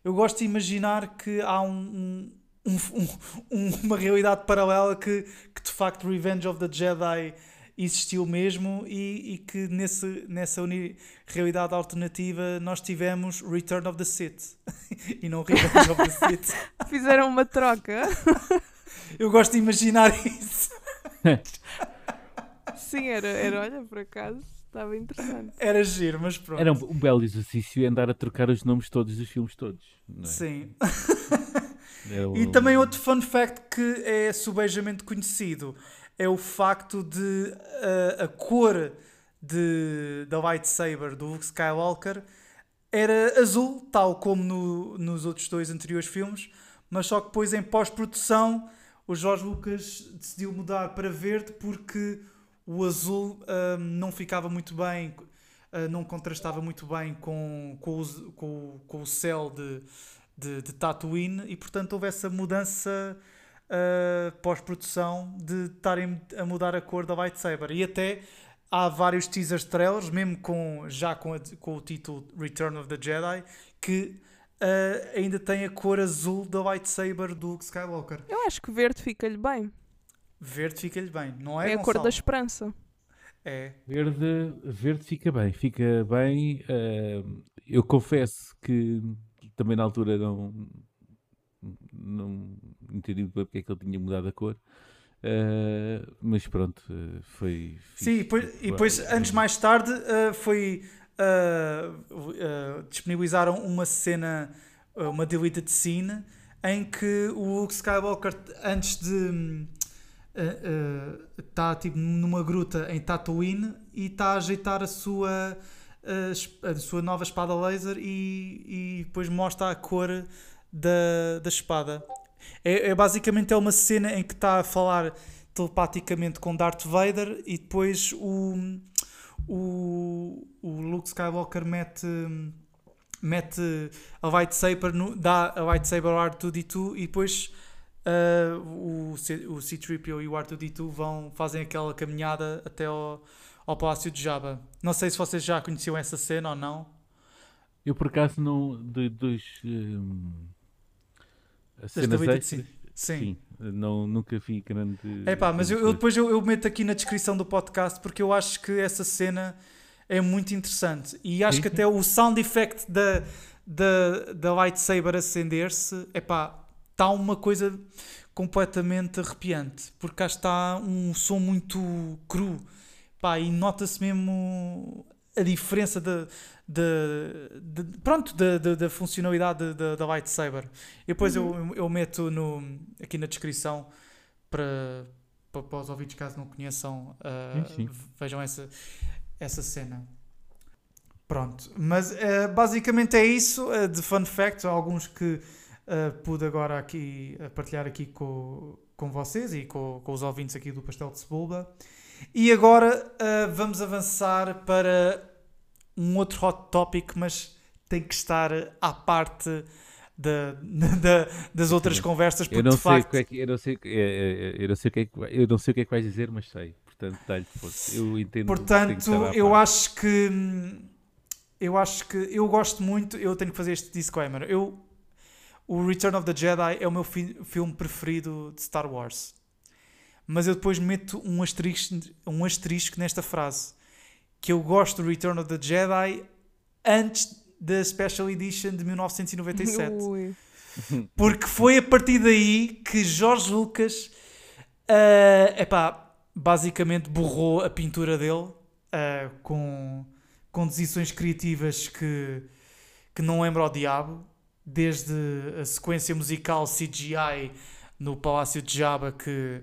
eu gosto de imaginar que há um, um, um, uma realidade paralela que, que de facto Revenge of the Jedi existiu mesmo e, e que nesse, nessa realidade alternativa nós tivemos Return of the Sith e não Revenge of the Sith. Fizeram uma troca. Eu gosto de imaginar isso. Sim, era, era olha, por acaso, estava interessante. Era giro, mas pronto. Era um, um belo exercício andar a trocar os nomes todos dos filmes todos. É? Sim. É e também outro fun fact que é subejamente conhecido é o facto de uh, a cor de, da lightsaber do Luke Skywalker era azul, tal como no, nos outros dois anteriores filmes, mas só que depois em pós-produção o Jorge Lucas decidiu mudar para verde porque o azul uh, não ficava muito bem, uh, não contrastava muito bem com, com, o, com, com o céu de, de, de Tatooine e portanto houve essa mudança uh, pós-produção de estarem a mudar a cor da lightsaber. E até há vários teasers trailers, mesmo com, já com, a, com o título Return of the Jedi, que uh, ainda tem a cor azul da lightsaber do Luke Skywalker. Eu acho que verde fica-lhe bem. Verde fica-lhe bem, não é? É a cor da esperança. É. Verde, verde fica bem, fica bem. Uh, eu confesso que também na altura não, não entendi porque é que ele tinha mudado a cor. Uh, mas pronto, uh, foi. Sim, e depois, e depois anos mais tarde, uh, foi. disponibilizaram uma cena, uma deleted scene, em que o Luke Skywalker, antes de. está tipo numa gruta em Tatooine e está a ajeitar a sua, a, a sua nova espada laser e, e depois mostra a cor da, da espada. É, é, basicamente é uma cena em que está a falar telepaticamente com Darth Vader e depois o, o, o Luke Skywalker mete, mete a lightsaber, no, dá a lightsaber ao R2D2 e depois uh, o, C, o C-3PO e o R2D2 vão, fazem aquela caminhada até ao, ao Palácio de Jabba. Não sei se vocês já conheciam essa cena ou não. Eu por acaso não. De, dos. Um cenas extras, sim. sim. Não, nunca vi grande. É pá, mas eu, eu depois eu, eu, meto aqui na descrição do podcast porque eu acho que essa cena é muito interessante e acho que até o sound effect da, da, da lightsaber acender-se, é pá, está uma coisa completamente arrepiante porque cá está um som muito cru pá, e nota-se mesmo a diferença da, de, de, pronto, da, de, de, funcionalidade da lightsaber. E depois uhum. eu, eu meto no, aqui na descrição para, para, para os ouvintes, caso não conheçam, uh, vejam essa, essa cena. Pronto, mas uh, basicamente é isso uh, de fun facts, alguns que pude agora aqui partilhar aqui com, com vocês e com, com os ouvintes aqui do Pastel de Cebola. E agora vamos avançar para um outro hot topic, mas tem que estar à parte da, da, das outras conversas. Porque, eu, não sei facto... é que, eu, não sei, eu, não sei o que é que, eu não sei o que é que vais dizer, mas sei. Portanto, dá-lhe força. Eu entendo. Portanto, eu acho que. Eu acho que. Eu gosto muito. Eu tenho que fazer este disclaimer. Eu, o Return of the Jedi é o meu fi filme preferido de Star Wars. Mas eu depois meto um asterisco, um asterisco nesta frase que eu gosto do Return of the Jedi antes da Special Edition de 1997. Ui. Porque foi a partir daí que Jorge Lucas, uh, epá, basicamente borrou a pintura dele uh, com, com decisões criativas que, que não lembra ao diabo, desde a sequência musical CGI no Palácio de Jabba que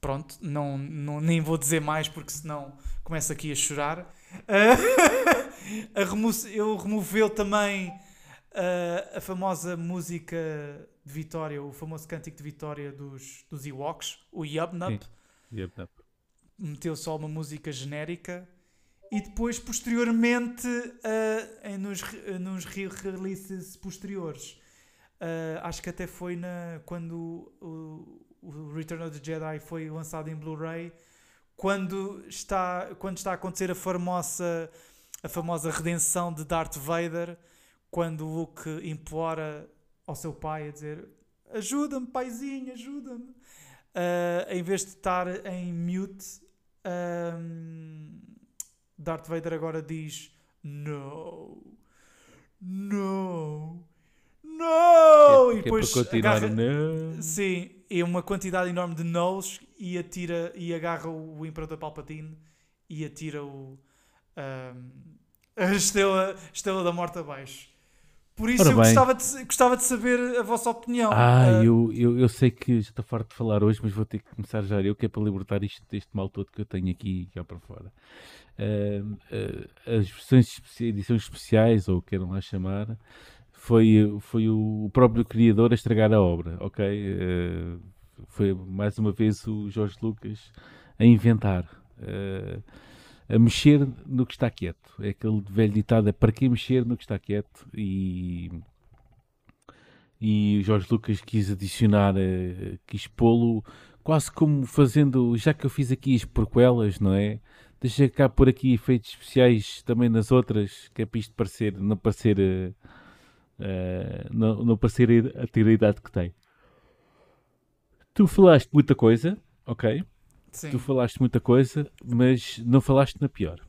pronto, não, não, nem vou dizer mais porque senão começo aqui a chorar. Uh, a remo eu removeu também uh, a famosa música de Vitória, o famoso cântico de Vitória dos, dos Ewoks, o Yubnup. Yubnup. Meteu só uma música genérica e depois, posteriormente, uh, em, nos, nos releases posteriores, uh, acho que até foi na, quando o, Return of the Jedi foi lançado em Blu-ray, quando está, quando está a acontecer a famosa, a famosa redenção de Darth Vader, quando o Luke implora ao seu pai a dizer ajuda-me paizinho, ajuda-me. Uh, em vez de estar em mute, um, Darth Vader agora diz no, no, no! Que, e depois é agarra, no. Sim, e uma quantidade enorme de nose e atira e agarra o, o Imperador Palpatine e atira o um, a estrela, estrela da morte abaixo. Por isso Ora eu gostava de, gostava de saber a vossa opinião. Ah, uh, eu, eu, eu sei que já estou farto de falar hoje, mas vou ter que começar já eu, que é para libertar isto deste mal todo que eu tenho aqui cá para fora. Uh, uh, as versões, edições especiais, ou queiram lá chamar, foi, foi o próprio criador a estragar a obra, ok? Uh, foi mais uma vez o Jorge Lucas a inventar, uh, a mexer no que está quieto. É aquele velho ditado: é para que mexer no que está quieto? E, e o Jorge Lucas quis adicionar, uh, quis pô-lo quase como fazendo, já que eu fiz aqui as porquelas, não é? Deixa cá por aqui efeitos especiais também nas outras, que é para isto parecer, não parecer. Uh, uh, não, não parecer a ter a idade que tem. Tu falaste muita coisa, ok? Sim. Tu falaste muita coisa, mas não falaste na pior.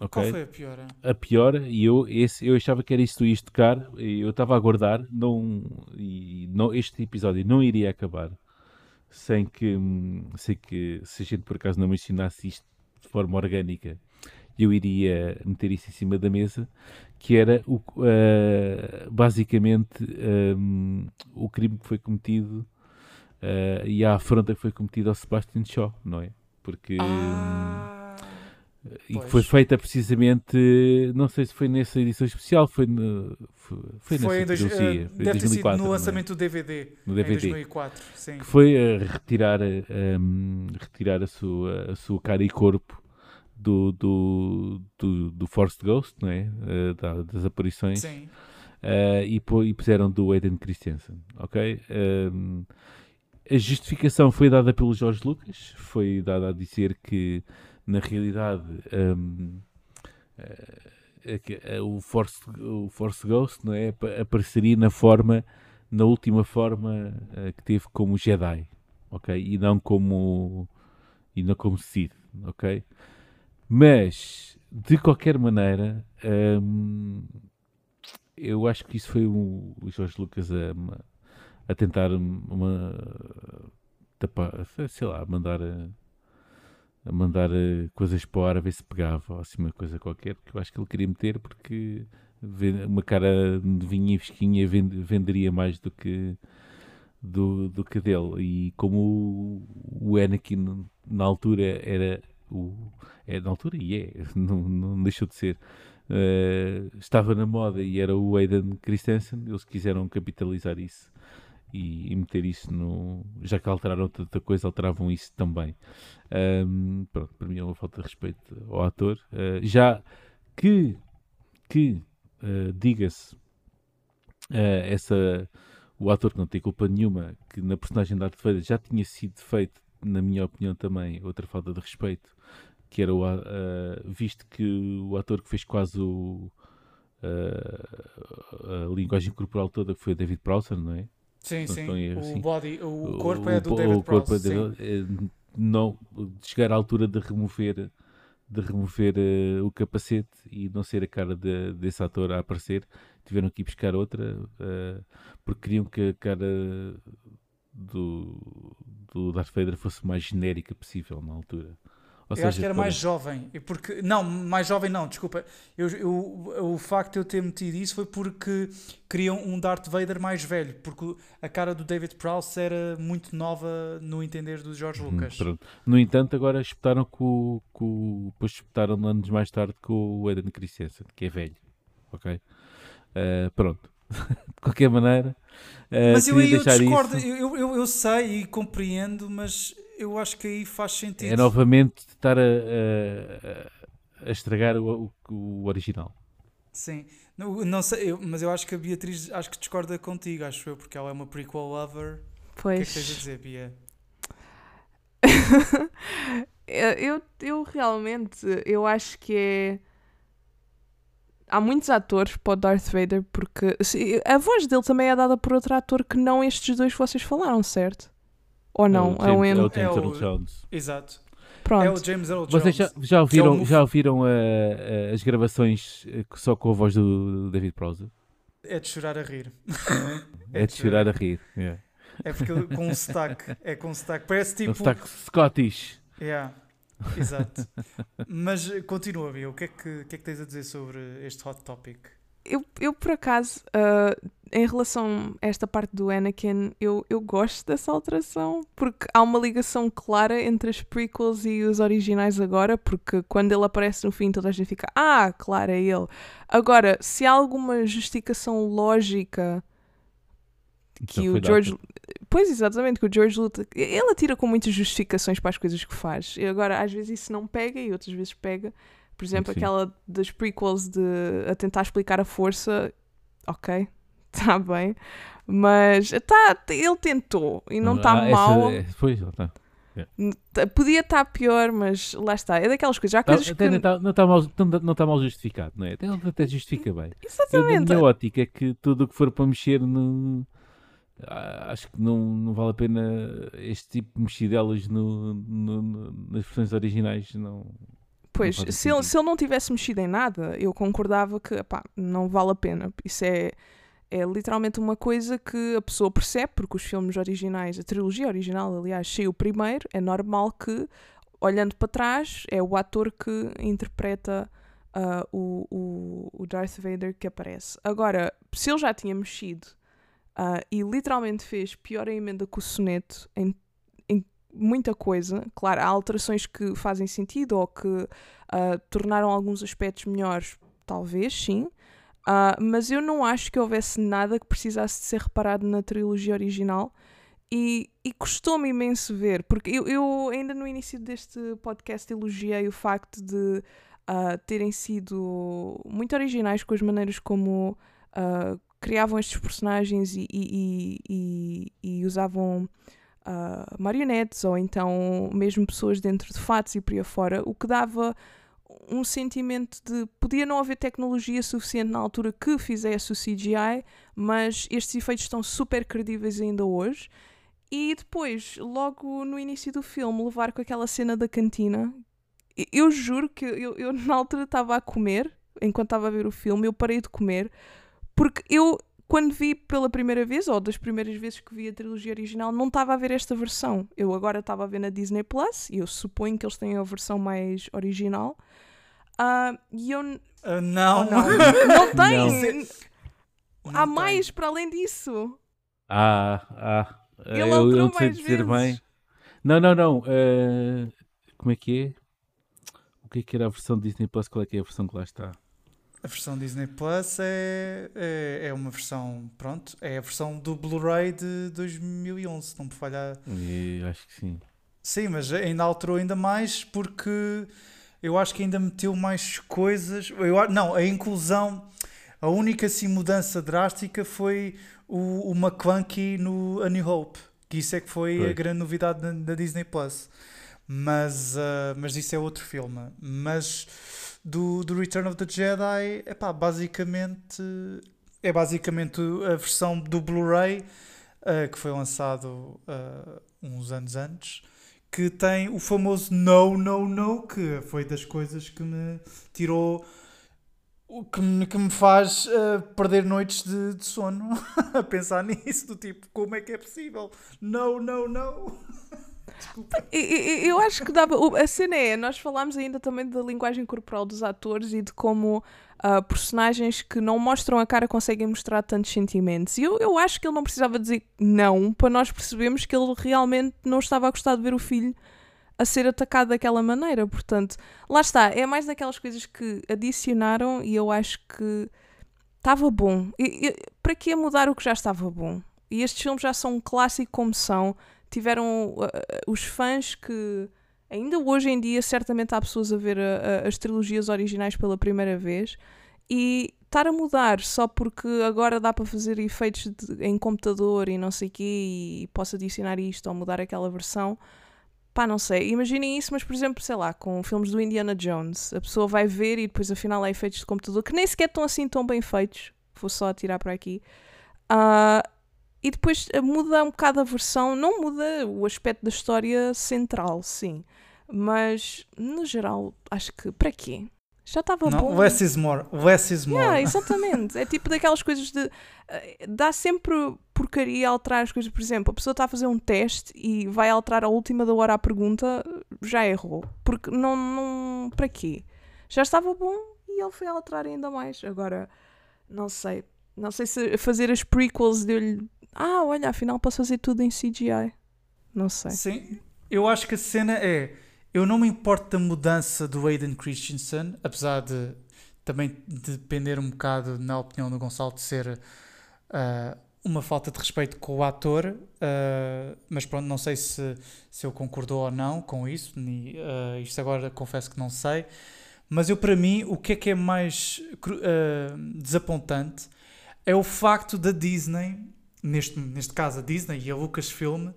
Okay? Qual foi a pior? A pior, e eu, esse, eu achava que era isso que tu ias tocar, e eu estava a aguardar, não, e não, este episódio não iria acabar sem que, sem que, se a gente por acaso não mencionasse isto de forma orgânica, eu iria meter isso em cima da mesa, que era o, uh, basicamente um, o crime que foi cometido uh, e a afronta que foi cometida ao Sebastian Shaw, não é? Porque. Ah, e que foi feita precisamente, não sei se foi nessa edição especial, foi, no, foi, foi, foi nessa dois, uh, deve 2004, ter sido no é? lançamento é? do DVD, no DVD, em 2004, sim. Que foi a retirar, um, retirar a, sua, a sua cara e corpo do, do, do, do Forced Ghost, não é? Uh, da, das aparições. Sim. Uh, e, e, puseram do Aiden Christensen, ok? Um, a justificação foi dada pelo Jorge Lucas, foi dada a dizer que, na realidade, um, uh, o, Force, o Force Ghost não é, apareceria na forma, na última forma que teve como Jedi, ok? E não como, e não como Sith, ok? Mas, de qualquer maneira, hum, eu acho que isso foi o, Jorge Lucas a, a tentar uma, tapar, sei lá, mandar a mandar coisas para o ar a ver se pegava ou assim uma coisa qualquer que eu acho que ele queria meter porque uma cara de vinho e fresquinha venderia mais do que do, do que dele. E como o Anakin na altura era o, é na altura e é, não, não deixou de ser. Uh, estava na moda e era o Aiden Christensen, eles quiseram capitalizar isso e, e, meter isso no. Já que alteraram tanta coisa, alteravam isso também. Um, pronto, para mim é uma falta de respeito ao ator. Uh, já que, que uh, diga-se, essa o ator que não tem culpa nenhuma, que na personagem da Darth Vader já tinha sido feito, na minha opinião também, outra falta de respeito, que era o, uh, visto que o ator que fez quase o, uh, a linguagem corporal toda foi o David Prowser, não é? Sim, sim. Assim. O, body, o corpo o, é do David Prowser. É, não chegar à altura de remover de remover uh, o capacete e não ser a cara de, desse ator a aparecer tiveram que ir buscar outra uh, porque queriam que a cara do, do Darth Vader fosse o mais genérica possível na altura. Ou eu seja, acho que era mais jovem. Porque, não, mais jovem não, desculpa. Eu, eu, o facto de eu ter metido isso foi porque queriam um Darth Vader mais velho. Porque a cara do David Prowse era muito nova no entender do George uhum, Lucas. Hum, no entanto, agora espetaram com, com depois espetaram anos mais tarde com o Eden Christensen, que é velho. Ok? Uh, pronto. de qualquer maneira. Uh, mas eu, eu discordo, eu, eu, eu sei e compreendo, mas eu acho que aí faz sentido. É novamente estar a, a, a estragar o, o, o, original. Sim, não, não sei, eu, mas eu acho que a Beatriz acho que discorda contigo, acho eu, porque ela é uma prequel lover. Pois. O que é que tens a dizer, Bia? eu, eu realmente eu acho que é há muitos atores para o Darth Vader porque a voz dele também é dada por outro ator que não estes dois que vocês falaram, certo? Ou não? É o, é o, é o James é Jones. Exato. Pronto. É o James Earl Jones. Vocês já, já ouviram, é já ouviram uh, uh, as gravações uh, só com a voz do, do David Prowse? É de chorar a rir. é, de chorar a rir. Yeah. É porque com um sotaque. É com um sotaque. Parece tipo. Um sotaque Scottish. Yeah. Exato. Mas continua, Bia. O que é que, que, é que tens a dizer sobre este hot topic? Eu, eu por acaso, uh, em relação a esta parte do Anakin, eu, eu gosto dessa alteração, porque há uma ligação clara entre as prequels e os originais agora, porque quando ele aparece no fim toda a gente fica, ah, claro, é ele. Agora, se há alguma justificação lógica que então o George. Pois, exatamente, que o George luta. Ele atira com muitas justificações para as coisas que faz. E agora, às vezes, isso não pega e outras vezes pega. Por exemplo, Sim. aquela das prequels de a tentar explicar a força, ok, está bem, mas tá, ele tentou e não está ah, mal. Essa, foi, está. Yeah. Podia estar tá pior, mas lá está. É daquelas coisas. Há coisas até que... Não está mal, não está mal justificado, não é? Até, até justifica bem. Exatamente. Eu, a minha ótica é que tudo o que for para mexer no. Acho que não, não vale a pena este tipo de mexidelas no, no, no, nas versões originais. Não, Pois, se ele, se ele não tivesse mexido em nada, eu concordava que não vale a pena. Isso é, é literalmente uma coisa que a pessoa percebe, porque os filmes originais, a trilogia original, aliás, saiu primeiro, é normal que, olhando para trás, é o ator que interpreta uh, o, o, o Darth Vader que aparece. Agora, se ele já tinha mexido uh, e literalmente fez pior a emenda que o soneto em muita coisa. Claro, há alterações que fazem sentido ou que uh, tornaram alguns aspectos melhores, talvez, sim. Uh, mas eu não acho que houvesse nada que precisasse de ser reparado na trilogia original. E, e custou-me imenso ver, porque eu, eu, ainda no início deste podcast elogiei o facto de terem sido muito originais com as maneiras como criavam estes personagens e, e, e, e usavam uh, marionetes ou então mesmo pessoas dentro de fatos e por aí afora, o que dava um sentimento de podia não haver tecnologia suficiente na altura que fizesse o CGI, mas estes efeitos estão super credíveis ainda hoje. E depois, logo no início do filme, levar com aquela cena da cantina. Eu juro que eu, eu na altura estava a comer, enquanto estava a ver o filme, eu parei de comer, porque eu quando vi pela primeira vez, ou das primeiras vezes que vi a trilogia original, não estava a ver esta versão. Eu agora estava a ver na Disney Plus, e eu suponho que eles têm a versão mais original. Uh, e eu. Uh, não. Oh, não. não tem! Não. Há não mais tem. para além disso. Ah, ah. Ele eu, eu não sei dizer vezes. bem. Não, não, não. Uh, como é que é? O que é que era a versão Disney Plus? Qual é que é a versão que lá está? A versão Disney Plus é, é, é, uma versão, pronto, é a versão do Blu-ray de 2011, se não me falhar. Acho que sim. Sim, mas ainda alterou ainda mais porque eu acho que ainda meteu mais coisas. Eu, não, a inclusão, a única assim, mudança drástica foi o, o McClunky no A New Hope, que isso é que foi, foi. a grande novidade da, da Disney Plus. Mas, uh, mas isso é outro filme. Mas do, do Return of the Jedi, epá, basicamente é basicamente a versão do Blu-ray uh, que foi lançado uh, uns anos antes, que tem o famoso no, no, no, que foi das coisas que me tirou que me, que me faz uh, perder noites de, de sono a pensar nisso, do tipo, como é que é possível? Não, não, não. Eu acho que dava. A cena é, nós falámos ainda também da linguagem corporal dos atores e de como uh, personagens que não mostram a cara conseguem mostrar tantos sentimentos. E eu, eu acho que ele não precisava dizer não para nós percebermos que ele realmente não estava a gostar de ver o filho a ser atacado daquela maneira. Portanto, lá está. É mais daquelas coisas que adicionaram e eu acho que estava bom. E, e, para que mudar o que já estava bom? E estes filmes já são um clássico como são tiveram uh, os fãs que ainda hoje em dia certamente há pessoas a ver a, a, as trilogias originais pela primeira vez e estar a mudar só porque agora dá para fazer efeitos de, em computador e não sei quê e posso adicionar isto ou mudar aquela versão pá, não sei, imaginem isso, mas por exemplo, sei lá, com filmes do Indiana Jones, a pessoa vai ver e depois afinal há efeitos de computador que nem sequer estão assim tão bem feitos, vou só atirar para aqui. Uh, e depois eh, muda um bocado a versão, não muda o aspecto da história central, sim. Mas, no geral, acho que para quê? Já estava bom. Less is more. Less is more. Yeah, exatamente. é tipo daquelas coisas de. Uh, dá sempre porcaria alterar as coisas. Por exemplo, a pessoa está a fazer um teste e vai alterar a última da hora a pergunta, já errou. Porque não. não para quê? Já estava bom e ele foi alterar ainda mais. Agora, não sei. Não sei se fazer as prequels deu-lhe ah, olha, afinal posso fazer tudo em CGI. Não sei. Sim, eu acho que a cena é. Eu não me importo da mudança do Aiden Christensen, apesar de também depender um bocado, na opinião do Gonçalo, de ser uh, uma falta de respeito com o ator, uh, mas pronto, não sei se, se eu concordou ou não com isso, e, uh, isto agora confesso que não sei, mas eu para mim, o que é que é mais desapontante é o facto da Disney neste, neste caso a Disney e a Lucasfilm,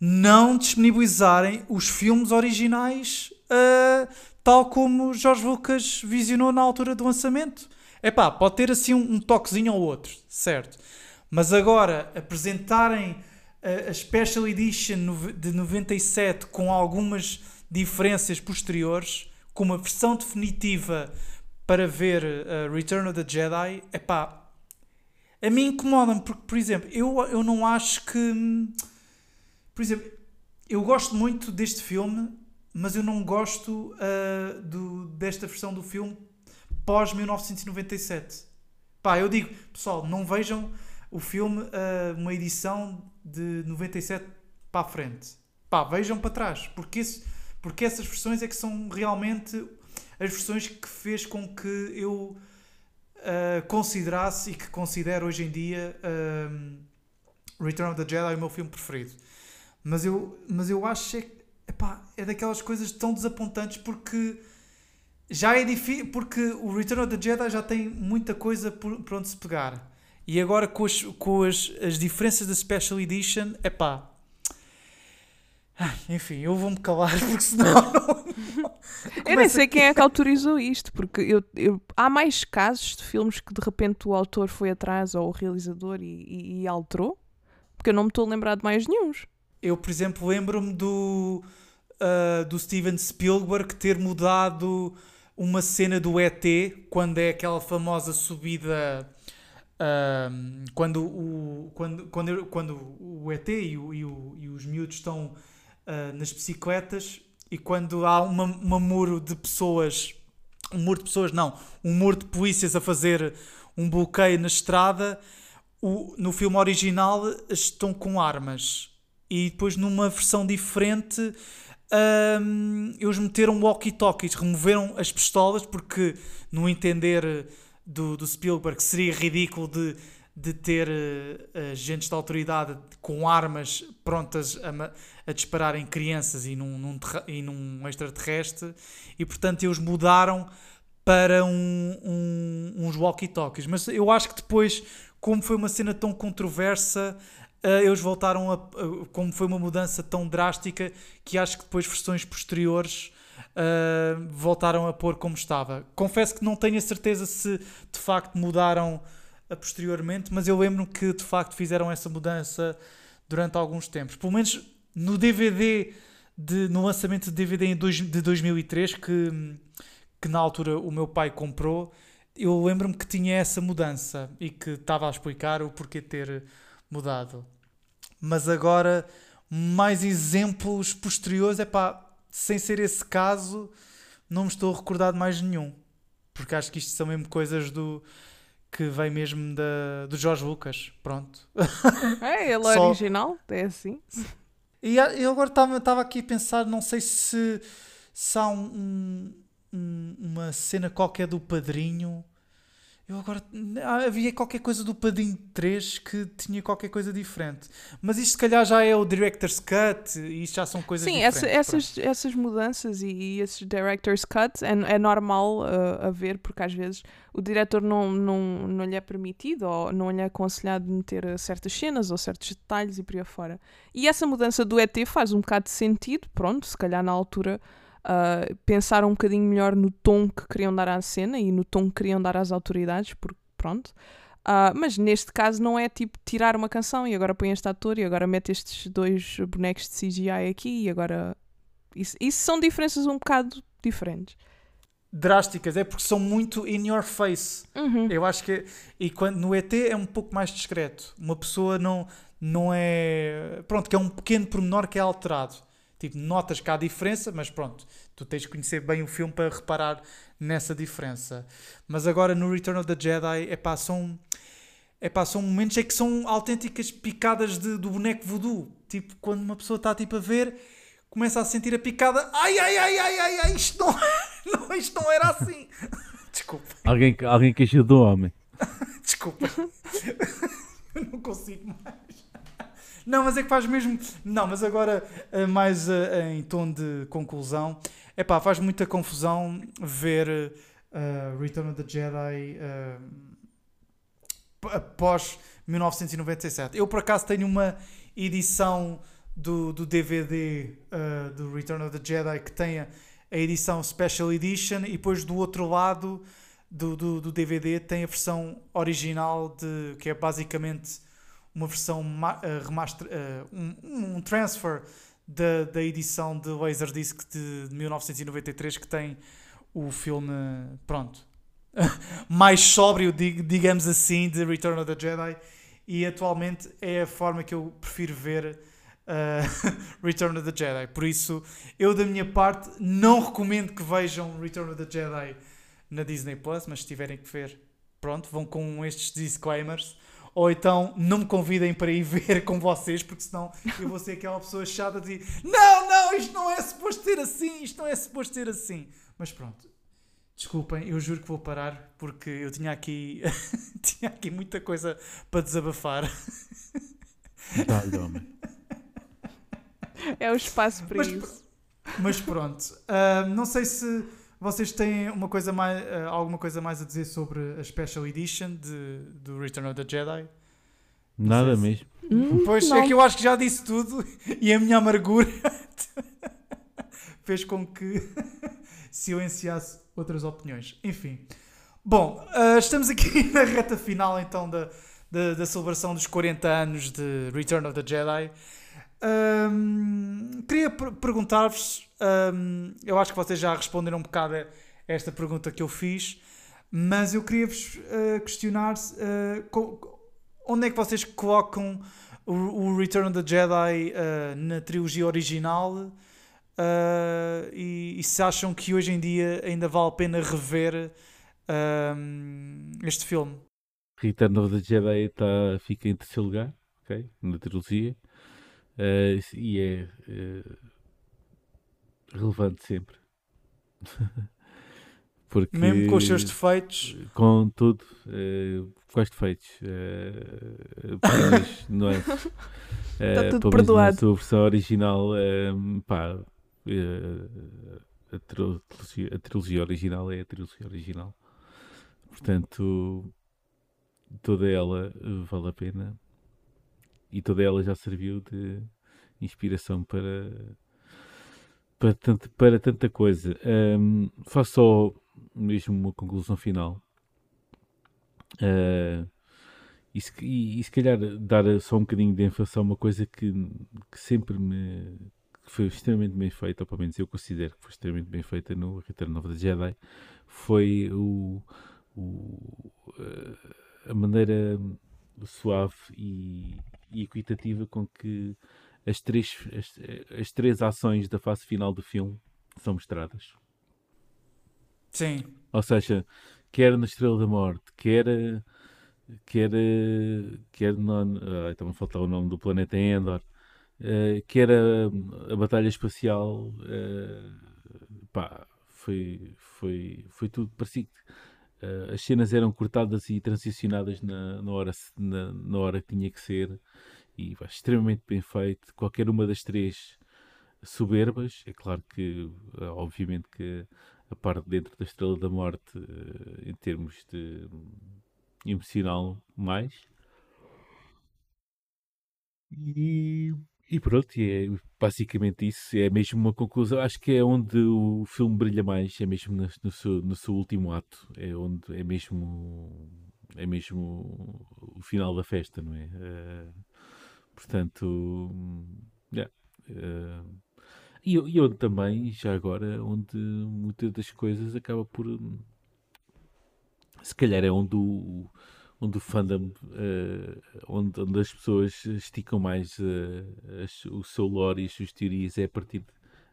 não disponibilizarem os filmes originais uh, tal como George Lucas visionou na altura do lançamento. É pá, pode ter assim um, um toquezinho ou outro, certo? Mas agora apresentarem a, a Special Edition de 97 com algumas diferenças posteriores, com uma versão definitiva para ver uh, Return of the Jedi, é pá, a mim incomoda-me, porque, por exemplo, eu, eu não acho que. Por exemplo, eu gosto muito deste filme, mas eu não gosto uh, do, desta versão do filme pós 1997. Pá, eu digo, pessoal, não vejam o filme, uh, uma edição de 97 para a frente. Pá, vejam para trás, porque, esse, porque essas versões é que são realmente as versões que fez com que eu uh, considerasse e que considero hoje em dia uh, Return of the Jedi o meu filme preferido. Mas eu, mas eu acho que epá, é daquelas coisas tão desapontantes porque já é difícil, porque o Return of the Jedi já tem muita coisa por, por onde se pegar. E agora com as, com as, as diferenças da Special Edition, é pá, enfim, eu vou-me calar porque senão. Não... eu nem sei quem é que autorizou isto, porque eu, eu, há mais casos de filmes que de repente o autor foi atrás ou o realizador e, e, e alterou, porque eu não me estou a lembrar de mais nenhum. Eu, por exemplo, lembro-me do, uh, do Steven Spielberg ter mudado uma cena do ET quando é aquela famosa subida. Uh, quando, o, quando, quando, quando o ET e, o, e, o, e os miúdos estão uh, nas bicicletas e quando há uma, uma muro de pessoas, um muro de pessoas não, um muro de polícias a fazer um bloqueio na estrada, o, no filme original estão com armas. E depois numa versão diferente um, eles meteram walkie-talkies, removeram as pistolas porque no entender do, do Spielberg seria ridículo de de ter uh, agentes de autoridade com armas prontas a, a disparar em crianças e num, num, e num extraterrestre, e portanto eles mudaram para um, um, uns walkie-talkies. Mas eu acho que depois, como foi uma cena tão controversa, uh, eles voltaram a. Uh, como foi uma mudança tão drástica, que acho que depois versões posteriores. Voltaram a pôr como estava. Confesso que não tenho a certeza se de facto mudaram posteriormente, mas eu lembro que de facto fizeram essa mudança durante alguns tempos. Pelo menos no DVD, de, no lançamento de DVD de 2003, que, que na altura o meu pai comprou, eu lembro-me que tinha essa mudança e que estava a explicar o porquê ter mudado. Mas agora, mais exemplos posteriores, é pá, sem ser esse caso, não me estou a recordar de mais nenhum. Porque acho que isto são mesmo coisas do que vem mesmo da, do Jorge Lucas. Pronto. É, ele é Só... original, é assim. E eu agora estava aqui a pensar, não sei se, se há um, um, uma cena qualquer do padrinho eu agora. Havia qualquer coisa do Padinho 3 que tinha qualquer coisa diferente. Mas isto, se calhar, já é o Director's Cut e isto já são coisas Sim, diferentes. Sim, essa, essas, essas mudanças e, e, esses Director's Cut é, é normal uh, a ver, porque às vezes o diretor não, não, não lhe é permitido ou não lhe é aconselhado meter certas cenas ou certos detalhes e por aí afora. E essa mudança do ET faz um bocado de sentido, pronto, se calhar na altura uh, pensaram um bocadinho melhor no tom que queriam dar à cena e no tom que queriam dar às autoridades, porque pronto. Uh, mas neste caso não é tipo tirar uma canção e agora põe este ator e agora mete estes dois bonecos de CGI aqui e agora. Isso, isso são diferenças um bocado diferentes drásticas, é porque são muito in your face. Uhum. Eu acho que e quando no ET é um pouco mais discreto. Uma pessoa não não é, pronto, que é um pequeno pormenor que é alterado. Tipo, notas que há diferença, mas pronto, tu tens de conhecer bem o filme para reparar nessa diferença. Mas agora no Return of the Jedi, é pá, são, é pá, são momentos em que são autênticas picadas de, do boneco voodoo. Tipo, quando uma pessoa está tipo, a ver, começa a sentir a picada, ai, ai, ai, ai, ai, ai isto, não, não, isto não era assim. Desculpa. Alguém, alguém que ajudou o homem. Desculpa. não consigo mais. Não, mas é que faz mesmo. Não, mas agora, eh, mais uh, em tom de conclusão, é pá, faz muita confusão ver uh, Return of the Jedi uh, após 1997. Eu, por acaso, tenho uma edição do, do DVD uh, do Return of the Jedi que tem a, a, edição Special Edition e depois do outro lado do, do, do DVD tem a versão original de que é basicamente uma versão uh, remaster, uh, um, um, transfer da, da edição de Laserdisc de, de 1993 que tem o filme, pronto, mais sóbrio, digamos assim, de Return of the Jedi e atualmente é a forma que eu prefiro ver uh, Return of the Jedi. Por isso, eu da minha parte não recomendo que vejam Return of the Jedi na Disney Plus, mas se tiverem que ver, pronto, vão com estes disclaimers ou então não me convidem para ir ver com vocês, porque senão eu vou ser aquela pessoa chata de não, não, isto não é suposto ser assim, isto não é suposto ser assim. Mas pronto, desculpem, eu juro que vou parar porque eu tinha aqui, tinha aqui muita coisa para desabafar. Dá-lhe, homem. É o espaço para mas, isso. Mas pronto, uh, não sei se vocês têm uma coisa mais, uh, alguma coisa mais a dizer sobre a Special Edition de, do Return of the Jedi? Nada mesmo. Hum, pois não. é que eu acho que já disse tudo e a minha amargura fez com que silenciasse outras opiniões. Enfim. Bom, uh, estamos aqui na reta final então da, da, da, celebração dos 40 anos de Return of the Jedi. Um, queria perguntar-vos um, eu acho que vocês já responderam um bocado a esta pergunta que eu fiz, mas eu queria-vos uh, questionar uh, onde é que vocês colocam o, o Return of the Jedi uh, na trilogia original e, e, se acham que hoje em dia ainda vale a pena rever este filme. Return of the Jedi tá, fica em terceiro lugar? Na trilogia. e é relevante sempre. Porque, Mesmo com os seus defeitos. Com tudo. Uh, quais defeitos? Uh, não é? Está uh, tudo perdoado. Na sua versão original, uh, pá, uh, a, trilogia, a, trilogia, original é a trilogia original. Portanto, toda ela vale a pena. E toda ela já serviu de inspiração para para, tanto, para tanta coisa. Um, faço só mesmo uma conclusão final. Uh, e, se, e, e, se calhar dar só um bocadinho de ênfase a uma coisa que, que sempre me que foi extremamente bem feita, ou pelo menos eu considero que foi extremamente bem feita no Return of the Jedi, foi o, o, a maneira suave e, e, equitativa com que as três, as, as três ações da fase final do filme são mostradas. Sim. Ou seja, quer na Estrela da Morte, quer quer quer no, ah, estava a faltar o nome do planeta Endor, uh, quer a, a batalha espacial, uh, pá, foi, foi, foi tudo parecido. Uh, as cenas eram cortadas e transicionadas na, na, hora, na, na hora que tinha que ser e pá, extremamente bem feito. Qualquer uma das três soberbas, é claro que, obviamente, que a parte dentro da Estrela da Morte, em termos de emocional, mais. E e pronto, é basicamente isso. É mesmo uma conclusão. Acho que é onde o filme brilha mais, é mesmo no, no, seu, no seu último ato. É onde é mesmo é mesmo o final da festa, não é? Uh, portanto, yeah, uh, e, e onde também, já agora, onde muitas das coisas acaba por se calhar é onde o, onde o fandom, uh, onde, onde, as pessoas esticam mais uh, as, o seu lore e as suas teorias é a partir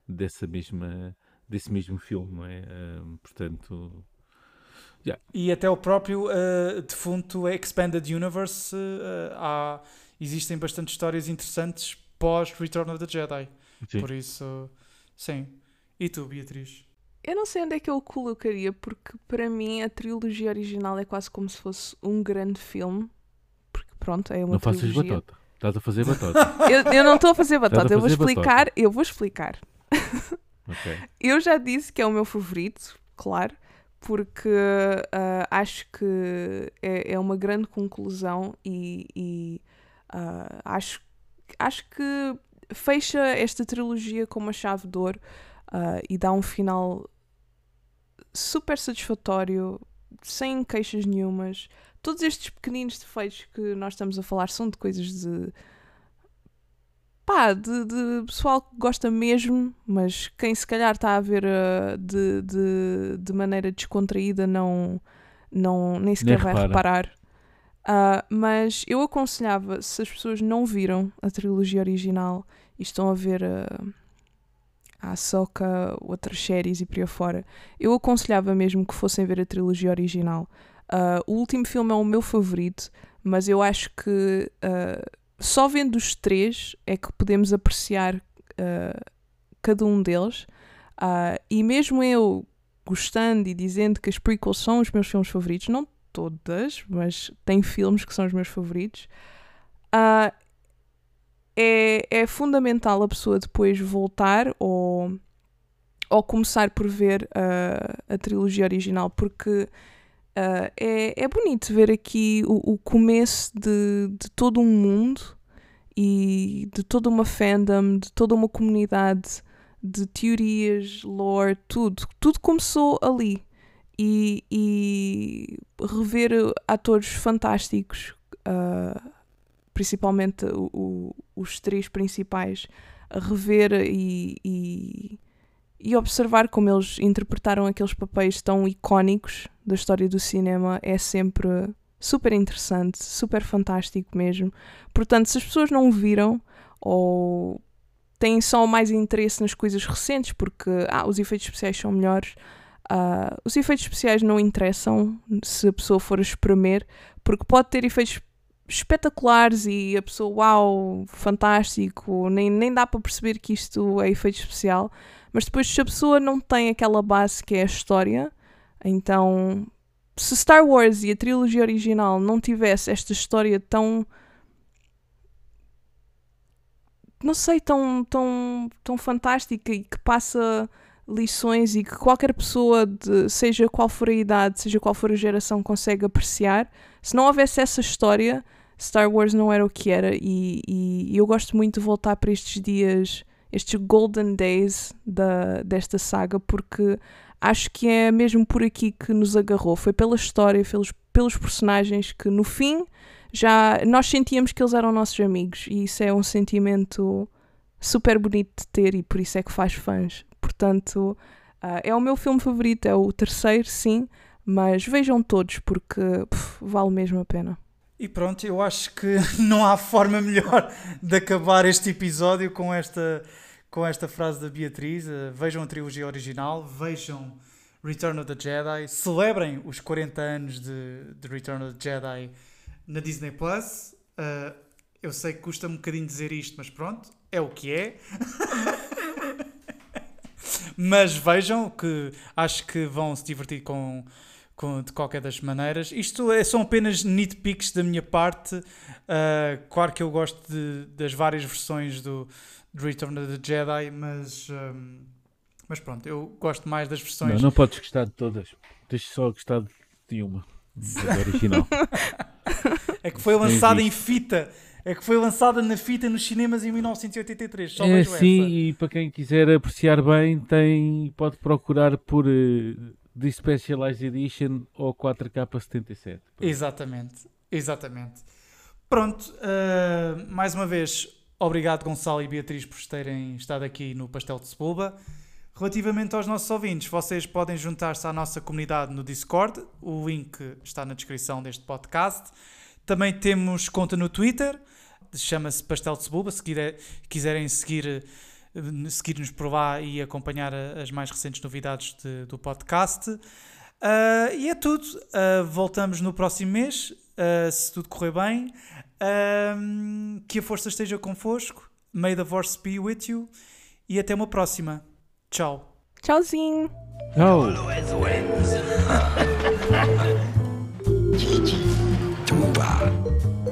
dessa mesma, desse mesmo filme, não é? Uh, portanto. Yeah. E até o próprio defunto Expanded Universe, há, existem bastante histórias interessantes pós Return of the Jedi. Sim. Por isso, sim. E tu, Beatriz? Eu não sei onde é que eu o colocaria, porque para mim a trilogia original é quase como se fosse um grande filme. Porque pronto, é uma não trilogia. Não faças batota. Estás a fazer batota. eu, eu não estou a fazer batota, a eu vou explicar. Batota. Eu vou explicar. Okay. Eu já disse que é o meu favorito, claro, porque uh, acho que é, é, uma grande conclusão e, e uh, acho, acho que fecha esta trilogia com uma chave de ouro uh, e dá um final super satisfatório, sem queixas nenhumas. Todos estes pequeninos defeitos que nós estamos a falar são de coisas de. pá, de, de pessoal que gosta mesmo, mas quem se calhar está a ver uh, de, de, de maneira descontraída não, não nem sequer nem vai repara. reparar. Uh, mas eu aconselhava, se as pessoas não viram a trilogia original e estão a ver. Uh, a Ahsoka, outras séries e por aí fora, eu aconselhava mesmo que fossem ver a trilogia original. Uh, o último filme é o meu favorito, mas eu acho que só vendo os três é que podemos apreciar cada um deles. e mesmo eu gostando e dizendo que as prequels são os meus filmes favoritos, não todas, mas tem filmes que são os meus favoritos. Uh, é, é fundamental a pessoa depois voltar ou, ou começar por ver uh, a trilogia original, porque uh, é, é bonito ver aqui o, o começo de, de todo um mundo e de toda uma fandom, de toda uma comunidade de teorias, lore, tudo. Tudo começou ali. E, e rever atores fantásticos uh, principalmente o, o, os três principais, rever e, e, e, observar como eles interpretaram aqueles papéis tão icónicos da história do cinema é sempre super interessante, super fantástico mesmo. Portanto, se as pessoas não viram ou têm só mais interesse nas coisas recentes porque ah, os efeitos especiais são melhores. Uh, os efeitos especiais não interessam se a pessoa for espremer, porque pode ter efeitos espetaculares e a pessoa, uau, fantástico, nem, nem dá para perceber que isto é efeito especial. Mas depois, se a pessoa não tem aquela base que é a história, então se Star Wars e a trilogia original não tivesse esta história tão. não sei, tão, tão, tão fantástica e que passa lições e que qualquer pessoa, de, seja qual for a idade, seja qual for a geração, consegue apreciar. Se não houvesse essa história, Star Wars não era o que era e, e, eu gosto muito de voltar para estes dias, estes golden days da, desta saga, porque acho que é mesmo por aqui que nos agarrou. Foi pela história, pelos, pelos personagens que no fim já nós sentíamos que eles eram nossos amigos e isso é um sentimento super bonito de ter e por isso é que faz fãs. Portanto, uh, é o meu filme favorito, é o terceiro, sim, Mas vejam todos porque pff, vale mesmo a pena. E pronto, eu acho que não há forma melhor de acabar este episódio com esta, com esta frase da Beatriz. Uh, vejam a trilogia original, vejam Return of the Jedi, celebrem os 40 anos de, de Return of the Jedi na Disney Plus. Uh, eu sei que custa um bocadinho dizer isto, mas pronto, é o que é. mas vejam que acho que vão se divertir com, com, de qualquer das maneiras. Isto é, são apenas nitpicks da minha parte. Uh, claro que eu gosto de, das várias versões do, do Return of the Jedi, mas, um, mas pronto, eu gosto mais das versões. Não, não podes gostar de todas. Tens só gostar de uma, da original. é que foi lançada em fita é que foi lançada na fita nos cinemas em 1983. Só é, sim, e para quem quiser apreciar bem, tem, pode procurar por uh, The Specialized Edition ou 4K77. Exatamente, exatamente. Pronto, uh, mais uma vez, obrigado Gonçalo e Beatriz por terem estado aqui no Pastel de Sebulba. Relativamente aos nossos ouvintes, vocês podem juntar-se à nossa comunidade no Discord, o link está na descrição deste podcast. Também temos conta no Twitter, chama-se Pastel de Cebuba, se quiserem seguir eh, seguir-nos por lá e acompanhar as mais recentes novidades de, do podcast. Uh, e é tudo. Uh, voltamos no próximo mês, uh, se tudo correr bem. que a força esteja convosco. May the force be with you. E até uma próxima. Tchau. Tchauzinho. Tchau. Tuba.